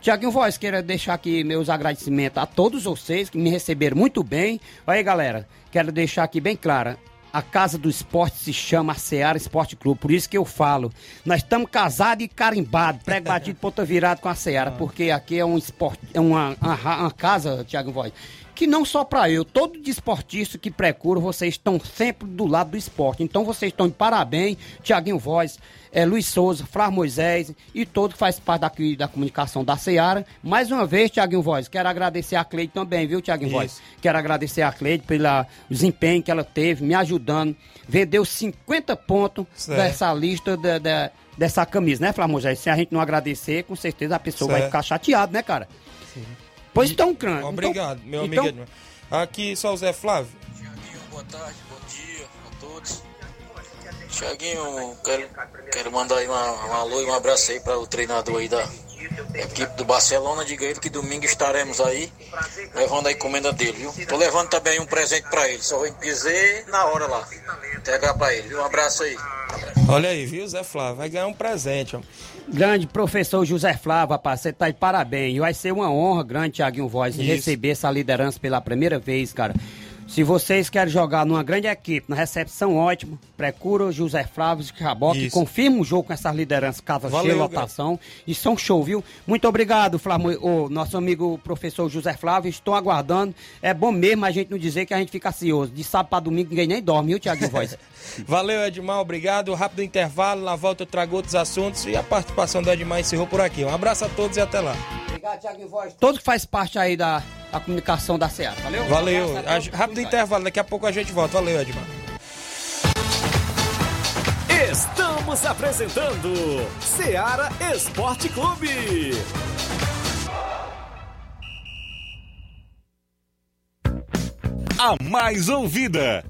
Tiaguinho Voz, quero deixar aqui meus agradecimentos a todos vocês que me receberam muito bem. Aí, galera, quero deixar aqui bem clara. A Casa do Esporte se chama Seara Esporte Clube, por isso que eu falo. Nós estamos casados e carimbados, prego batido, ponta virado com a Seara, porque aqui é um esporte, é uma, uma, uma casa, Tiago Voz, que não só para eu, todo desportista que procura, vocês estão sempre do lado do esporte. Então vocês estão de parabéns, Tiaguinho Voz, é, Luiz Souza, Flávio Moisés e todo que faz parte daqui da comunicação da Seara. Mais uma vez, Tiaguinho Voz, quero agradecer a Cleide também, viu, Tiaguinho Voz? Quero agradecer a Cleide pelo desempenho que ela teve, me ajudando. Vendeu 50 pontos certo. dessa lista de, dessa camisa, né, Flávio Moisés? Se a gente não agradecer, com certeza a pessoa certo. vai ficar chateada, né, cara? Sim. Pois então, Cran. Obrigado, então, meu amigo. Então... Aqui só o Zé Flávio. Tiaguinho, boa tarde, bom dia a todos. Tiaguinho, quero, quero mandar aí uma, um alô e um abraço aí para o treinador aí da equipe do Barcelona. Diga ele que domingo estaremos aí levando a encomenda dele, viu? Tô levando também um presente para ele, só vou dizer na hora lá. Entregar para ele, viu? Um abraço aí. Olha aí, viu, Zé Flávio? Vai ganhar um presente, ó. Grande professor José Flávio, rapaz, você tá de parabéns. Vai ser uma honra grande, Tiaguinho Voz, receber essa liderança pela primeira vez, cara. Se vocês querem jogar numa grande equipe, na recepção ótima, procura o José Flávio e confirma o jogo com essas lideranças, casa Valeu, cheia, lotação. E são show, viu? Muito obrigado, Flávio, o nosso amigo professor José Flávio. Estou aguardando. É bom mesmo a gente não dizer que a gente fica ansioso. De sábado para domingo ninguém nem dorme, viu, Tiago Voz? Valeu, Edmar, obrigado. Rápido intervalo, na volta eu trago outros assuntos e a participação do Edmar encerrou por aqui. Um abraço a todos e até lá. Obrigado, Voz. Todo que faz parte aí da, da comunicação da SEAT. Valeu? Valeu. A, rápido intervalo, daqui a pouco a gente volta. Valeu, Edmar. Estamos apresentando Seara Esporte Clube. A mais ouvida.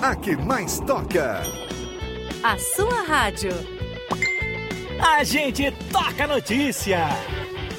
A que mais toca. A sua rádio. A gente toca notícia.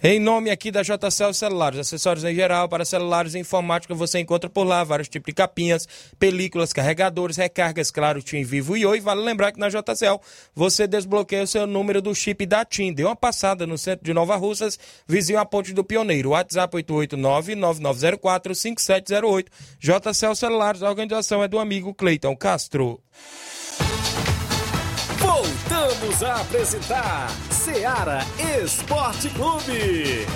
Em nome aqui da JCL Celulares, acessórios em geral para celulares e informática, você encontra por lá vários tipos de capinhas, películas, carregadores, recargas, claro, Tim Vivo e Oi. Vale lembrar que na JCL você desbloqueia o seu número do chip da TIM. Dê uma passada no centro de Nova Russas, vizinho à Ponte do Pioneiro. WhatsApp 889-9904-5708. JCL Celulares, a organização é do amigo Cleiton Castro. Voltamos a apresentar Seara Esporte Clube.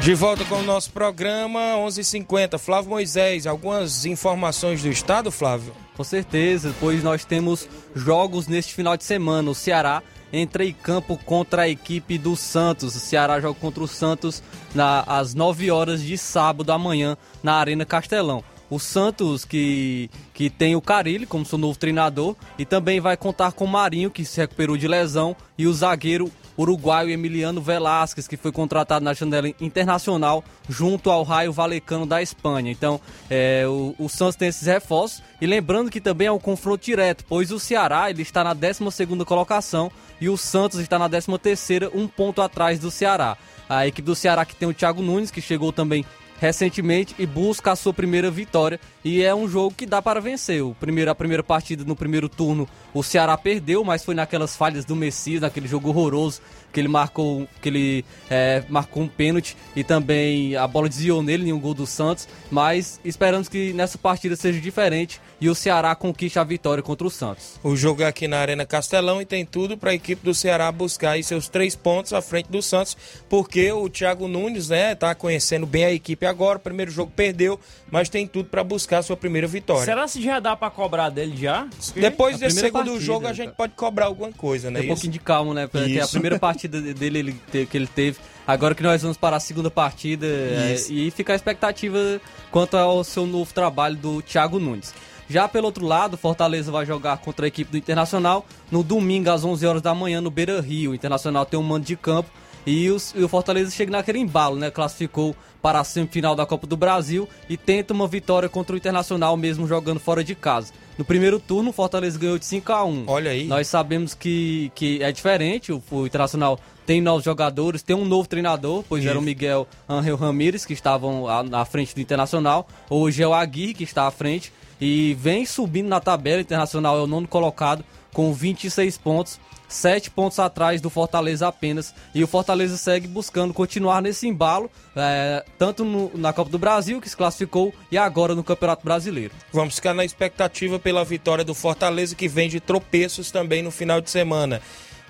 De volta com o nosso programa 11:50. Flávio Moisés, algumas informações do estado, Flávio? Com certeza, pois nós temos jogos neste final de semana. O Ceará entra em campo contra a equipe do Santos. O Ceará joga contra o Santos na, às 9 horas de sábado amanhã na Arena Castelão. O Santos, que, que tem o Carilli como seu novo treinador, e também vai contar com o Marinho, que se recuperou de lesão, e o zagueiro uruguaio Emiliano Velasquez, que foi contratado na janela internacional junto ao Raio Valecano da Espanha. Então, é, o, o, Santos tem esses reforços. E lembrando que também é um confronto direto, pois o Ceará ele está na 12 colocação e o Santos está na 13ª, um ponto atrás do Ceará. A equipe do Ceará que tem o Thiago Nunes, que chegou também recentemente e busca a sua primeira vitória. E é um jogo que dá para vencer. O primeiro, a primeira partida no primeiro turno, o Ceará perdeu, mas foi naquelas falhas do Messias, naquele jogo horroroso que ele marcou, que ele é, marcou um pênalti e também a bola desviou nele em um gol do Santos. Mas esperamos que nessa partida seja diferente e o Ceará conquiste a vitória contra o Santos. O jogo é aqui na Arena Castelão e tem tudo para a equipe do Ceará buscar aí seus três pontos à frente do Santos, porque o Thiago Nunes, né, tá conhecendo bem a equipe agora. O primeiro jogo perdeu, mas tem tudo para buscar a sua primeira vitória. Será que já dá para cobrar dele já? Depois desse segundo partida, jogo a gente pode cobrar alguma coisa, né? Tem um pouquinho de calma, né? Porque Isso. a primeira partida dele ele, que ele teve. Agora que nós vamos para a segunda partida é, e fica a expectativa quanto ao seu novo trabalho do Thiago Nunes. Já pelo outro lado, Fortaleza vai jogar contra a equipe do Internacional no domingo às 11 horas da manhã no Beira Rio. O Internacional tem um mando de campo e, os, e o Fortaleza chega naquele embalo, né? Classificou para a semifinal da Copa do Brasil e tenta uma vitória contra o Internacional mesmo jogando fora de casa. No primeiro turno, o Fortaleza ganhou de 5 a 1 Olha aí. Nós sabemos que, que é diferente, o, o Internacional tem novos jogadores, tem um novo treinador, pois Isso. era o Miguel Angel Ramírez, que estavam à frente do Internacional. Hoje é o Aguirre, que está à frente e vem subindo na tabela. Internacional é o nono colocado com 26 pontos, 7 pontos atrás do Fortaleza apenas. E o Fortaleza segue buscando continuar nesse embalo, é, tanto no, na Copa do Brasil, que se classificou, e agora no Campeonato Brasileiro. Vamos ficar na expectativa pela vitória do Fortaleza, que vem de tropeços também no final de semana.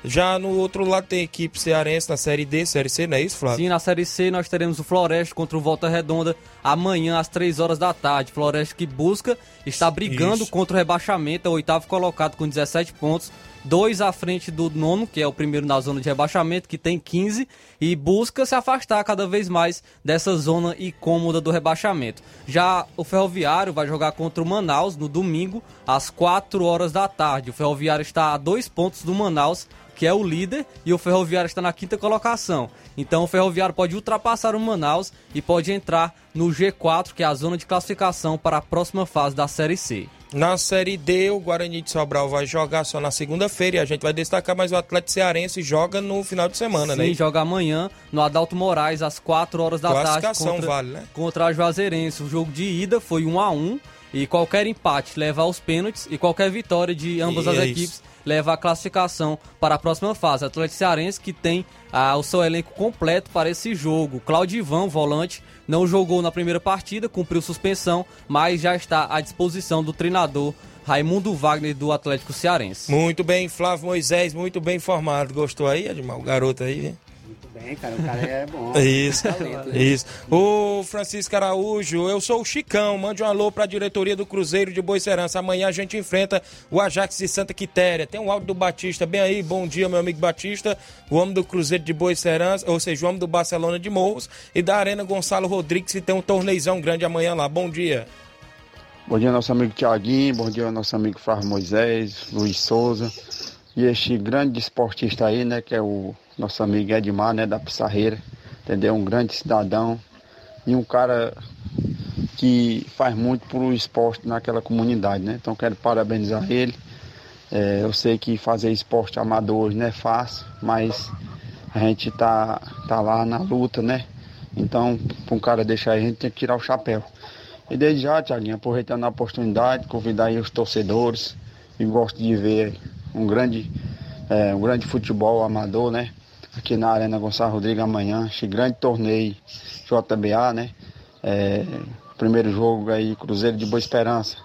Já no outro lado tem equipe cearense na Série D, Série C, não é isso, Flávio? Sim, na Série C nós teremos o Floresta contra o Volta Redonda amanhã às 3 horas da tarde. Floresta que busca, está brigando isso. contra o rebaixamento, é o oitavo colocado com 17 pontos. Dois à frente do nono, que é o primeiro na zona de rebaixamento, que tem 15, e busca se afastar cada vez mais dessa zona incômoda do rebaixamento. Já o Ferroviário vai jogar contra o Manaus no domingo, às 4 horas da tarde. O Ferroviário está a dois pontos do Manaus, que é o líder, e o Ferroviário está na quinta colocação. Então o Ferroviário pode ultrapassar o Manaus e pode entrar no G4, que é a zona de classificação para a próxima fase da Série C. Na Série D, o Guarani de Sobral vai jogar só na segunda-feira e a gente vai destacar, mas o Atlético Cearense joga no final de semana, Sim, né? Sim, joga amanhã no Adalto Moraes, às 4 horas da tarde. Contra, vale, né? Contra a Juazeirense. O jogo de ida foi 1 a 1 e qualquer empate leva aos pênaltis e qualquer vitória de ambas as equipes leva a classificação para a próxima fase. Atlético Cearense que tem ah, o seu elenco completo para esse jogo. Claudio Ivan, volante, não jogou na primeira partida, cumpriu suspensão, mas já está à disposição do treinador Raimundo Wagner do Atlético Cearense. Muito bem, Flávio Moisés, muito bem informado. Gostou aí, Edmar? O garoto aí, Muito bem, cara. O cara é bom. Isso, Talento, né? isso. O Francisco Araújo, eu sou o Chicão. Mande um alô para a diretoria do Cruzeiro de Boicerança. Amanhã a gente enfrenta o Ajax de Santa Quitéria. Tem um áudio do Batista bem aí. Bom dia, meu amigo Batista. O homem do Cruzeiro de Boicerança, ou seja, o homem do Barcelona de Morros e da Arena Gonçalo Rodrigues, que tem um torneizão grande amanhã lá. Bom dia. Bom dia, nosso amigo Tiaguinho. Bom dia, nosso amigo Flávio Moisés, Luiz Souza. E este grande esportista aí, né, que é o nosso amigo Edmar, né, da Pissarreira. Entendeu? Um grande cidadão e um cara que faz muito pro esporte naquela comunidade, né? Então quero parabenizar ele. É, eu sei que fazer esporte amador não é fácil, mas a gente tá, tá lá na luta, né? Então, para um cara deixar aí, a gente tem que tirar o chapéu. E desde já, Tiaguinho, aproveitando a oportunidade, convidar aí os torcedores que gostam de ver um grande, é, um grande futebol amador, né? Aqui na Arena Gonçalo Rodrigues amanhã, este grande torneio JBA, né? É, primeiro jogo aí, Cruzeiro de Boa Esperança,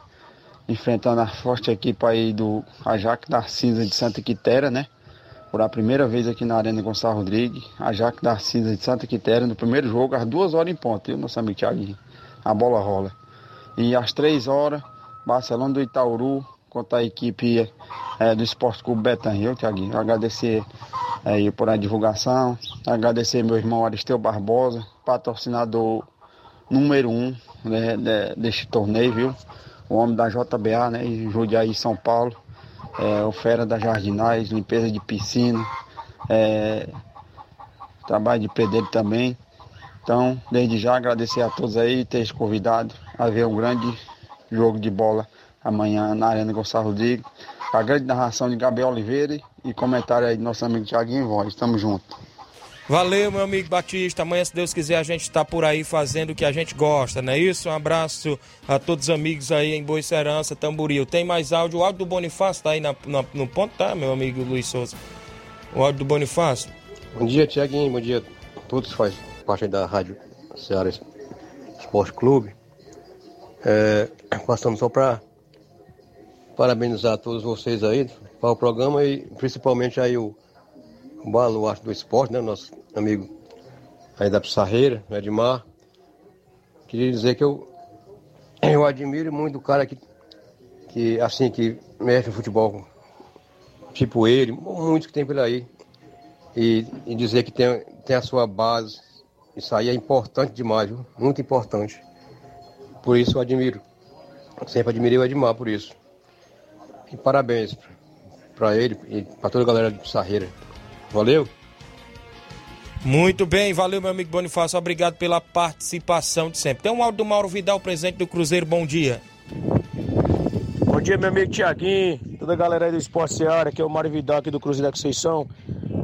enfrentando a forte equipe aí do Ajax da Cinza de Santa Quitéria, né? Por a primeira vez aqui na Arena Gonçalo Rodrigues, Ajax da Cinza de Santa Quitéria, no primeiro jogo, às duas horas em ponto, viu, nosso amigo Thiaguinho? A bola rola. E às três horas, Barcelona do Itauru contra a equipe é, do Esporte Clube Betanha, eu, Thiaguinho? Agradecer aí por a divulgação, agradecer meu irmão Aristeu Barbosa, patrocinador número um né, de- deste torneio, viu? O homem da JBA, né? Em São Paulo. É, o Fera da Jardinais, limpeza de piscina, é, trabalho de pedreiro também. Então, desde já agradecer a todos aí ter convidado a ver um grande jogo de bola amanhã na Arena Gonçalo Rodrigues. A grande narração de Gabriel Oliveira e comentário aí do nosso amigo Thiaguinho Voz. Tamo junto. Valeu, meu amigo Batista. Amanhã, se Deus quiser, a gente está por aí fazendo o que a gente gosta, não é isso? Um abraço a todos os amigos aí em Boa Serança, Tamboril. Tem mais áudio? O áudio do Bonifácio tá aí na- na- no ponto, tá, meu amigo Luiz Souza? O áudio do Bonifácio? Bom dia, Tiaguinho. Bom dia a todos que fazem parte aí da Rádio Ceará Esporte Clube. É, passando só para parabenizar todos vocês aí para o programa e principalmente aí o, o baluarte do esporte, né? Nosso amigo aí da Pissarreira, o Edmar. Queria dizer que eu, eu admiro muito o cara que, que assim, que mexe no futebol, tipo ele, muitos que tem por aí e, e dizer que tem, tem a sua base. Isso aí é importante demais, viu? muito importante. Por isso eu admiro. Sempre admirei o Edmar por isso. E parabéns para ele e para toda a galera de Sarreira. Valeu? Muito bem, valeu, meu amigo Bonifácio. Obrigado pela participação de sempre. Tem um áudio do Mauro Vidal, presidente do Cruzeiro. Bom dia. Bom dia, meu amigo Tiaguinho, toda a galera aí do Esporte Seara, que é o Mário Vidal aqui do Cruzeiro da Conceição.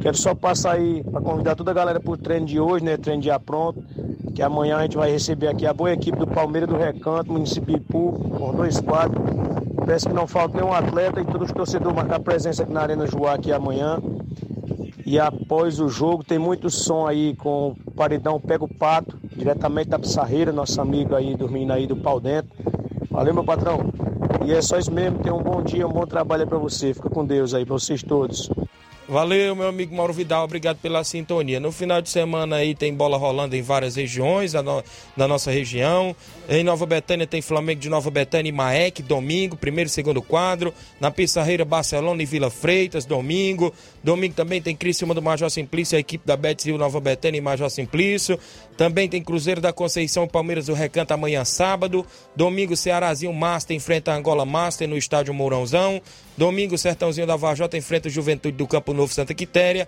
Quero só passar aí para convidar toda a galera pro treino de hoje, né? Treino dia pronto. Que amanhã a gente vai receber aqui a boa equipe do Palmeiras do Recanto, município de Ipu, com dois quadros. Peço que não falte nenhum atleta e todos os torcedores marcar presença aqui na Arena Joá aqui amanhã. E após o jogo tem muito som aí com o paredão Pega o Pato, diretamente da Pissarreira, nosso amigo aí dormindo aí do pau dentro. Valeu, meu patrão. E é só isso mesmo. Tenha um bom dia, um bom trabalho pra você. Fica com Deus aí, pra vocês todos. Valeu, meu amigo Mauro Vidal, obrigado pela sintonia. No final de semana aí tem bola rolando em várias regiões da, no- da nossa região. Em Nova Betânia tem Flamengo de Nova Betânia e Maek, domingo, primeiro e segundo quadro. Na Pissarreira, Barcelona e Vila Freitas, domingo. Domingo também tem Criciúma do Major Simplício, a equipe da Betzil Nova Betânia e Major Simplício. Também tem Cruzeiro da Conceição Palmeiras do Recanto amanhã sábado. Domingo, Cearazinho Master enfrenta Angola Master no estádio Mourãozão. Domingo, Sertãozinho da Vajota enfrenta o Juventude do Campo Novo Santa Quitéria.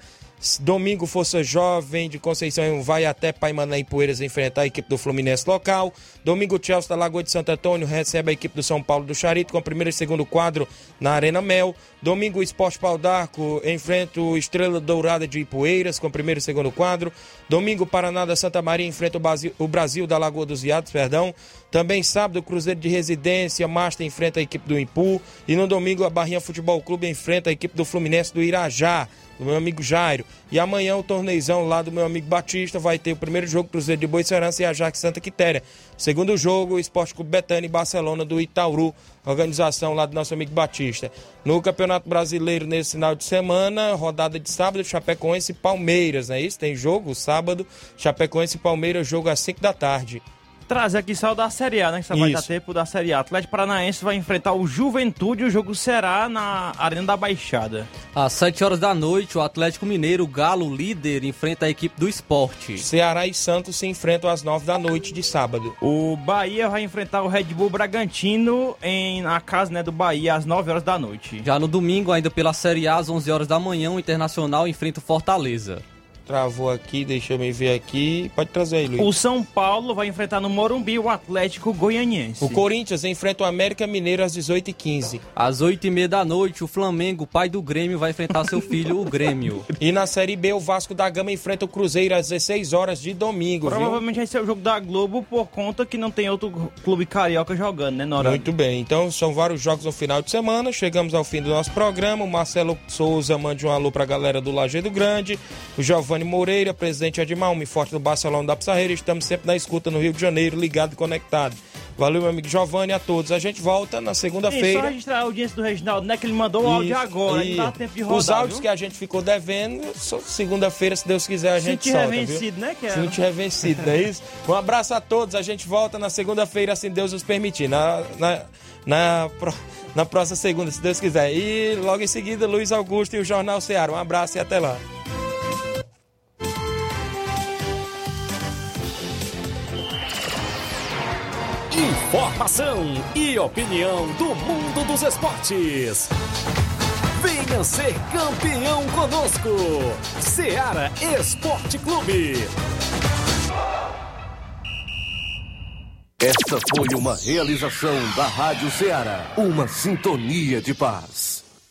Domingo, Força Jovem de Conceição vai até Paimaná e Poeiras enfrentar a equipe do Fluminense local. Domingo, Chelsea da Lagoa de Santo Antônio recebe a equipe do São Paulo do Charito com o primeiro e segundo quadro na Arena Mel. Domingo, Esporte Pau d'Arco enfrenta o Estrela Dourada de Ipueiras com o primeiro e segundo quadro. Domingo, Paraná da Santa Maria enfrenta o Brasil, o Brasil da Lagoa dos Iados, perdão. Também sábado, o Cruzeiro de Residência, Master enfrenta a equipe do Impu. E no domingo, a Barrinha Futebol Clube enfrenta a equipe do Fluminense do Irajá. do meu amigo Jairo. E amanhã o torneizão lá do meu amigo Batista vai ter o primeiro jogo Cruzeiro de Boicerança e Ajax Santa Quitéria. Segundo jogo, Esporte Clube Betânia e Barcelona do Itauru, organização lá do nosso amigo Batista. No Campeonato Brasileiro, nesse final de semana, rodada de sábado, Chapecoense e Palmeiras, não é isso? Tem jogo sábado, Chapecoense e Palmeiras, jogo às 5 da tarde trazer aqui só da Série A, né? Que só vai dar tempo da Série A. Atlético Paranaense vai enfrentar o Juventude. O jogo será na Arena da Baixada. Às 7 horas da noite, o Atlético Mineiro, Galo líder, enfrenta a equipe do esporte. Ceará e Santos se enfrentam às 9 da noite de sábado. O Bahia vai enfrentar o Red Bull Bragantino em, na casa né, do Bahia às 9 horas da noite. Já no domingo, ainda pela Série A, às 11 horas da manhã, o Internacional enfrenta o Fortaleza. Travou aqui, deixa eu me ver aqui. Pode trazer aí, Luiz. O São Paulo vai enfrentar no Morumbi o Atlético Goianiense. O Corinthians enfrenta o América Mineiro às 18h15. Às 8h30 da noite, o Flamengo, pai do Grêmio, vai enfrentar seu filho, o Grêmio. E na Série B, o Vasco da Gama enfrenta o Cruzeiro às 16 horas de domingo. Provavelmente viu? vai ser o jogo da Globo por conta que não tem outro clube carioca jogando, né, Nora? Muito bem. Então são vários jogos no final de semana. Chegamos ao fim do nosso programa. O Marcelo Souza mande um alô pra galera do Lajeado Grande. O Giovanni Moreira, presidente Edmar, homem forte do Barcelona da Pissarreira. Estamos sempre na escuta no Rio de Janeiro, ligado e conectado. Valeu, meu amigo Giovanni, a todos. A gente volta na segunda-feira. Só registrar a audiência do Reginaldo, né? Que ele mandou o áudio agora, e... não dá tempo de rodar, Os áudios viu? que a gente ficou devendo, segunda-feira, se Deus quiser, a gente solta, revencido, viu? né? Que é... Sentir revencido, não é isso? Um abraço a todos. A gente volta na segunda-feira, assim Deus nos permitir. Na, na, na, na próxima segunda, se Deus quiser. E logo em seguida, Luiz Augusto e o Jornal Ceará. Um abraço e até lá. Informação e opinião do mundo dos esportes. Venha ser campeão conosco. Seara Esporte Clube. Esta foi uma realização da Rádio Ceará. Uma sintonia de paz.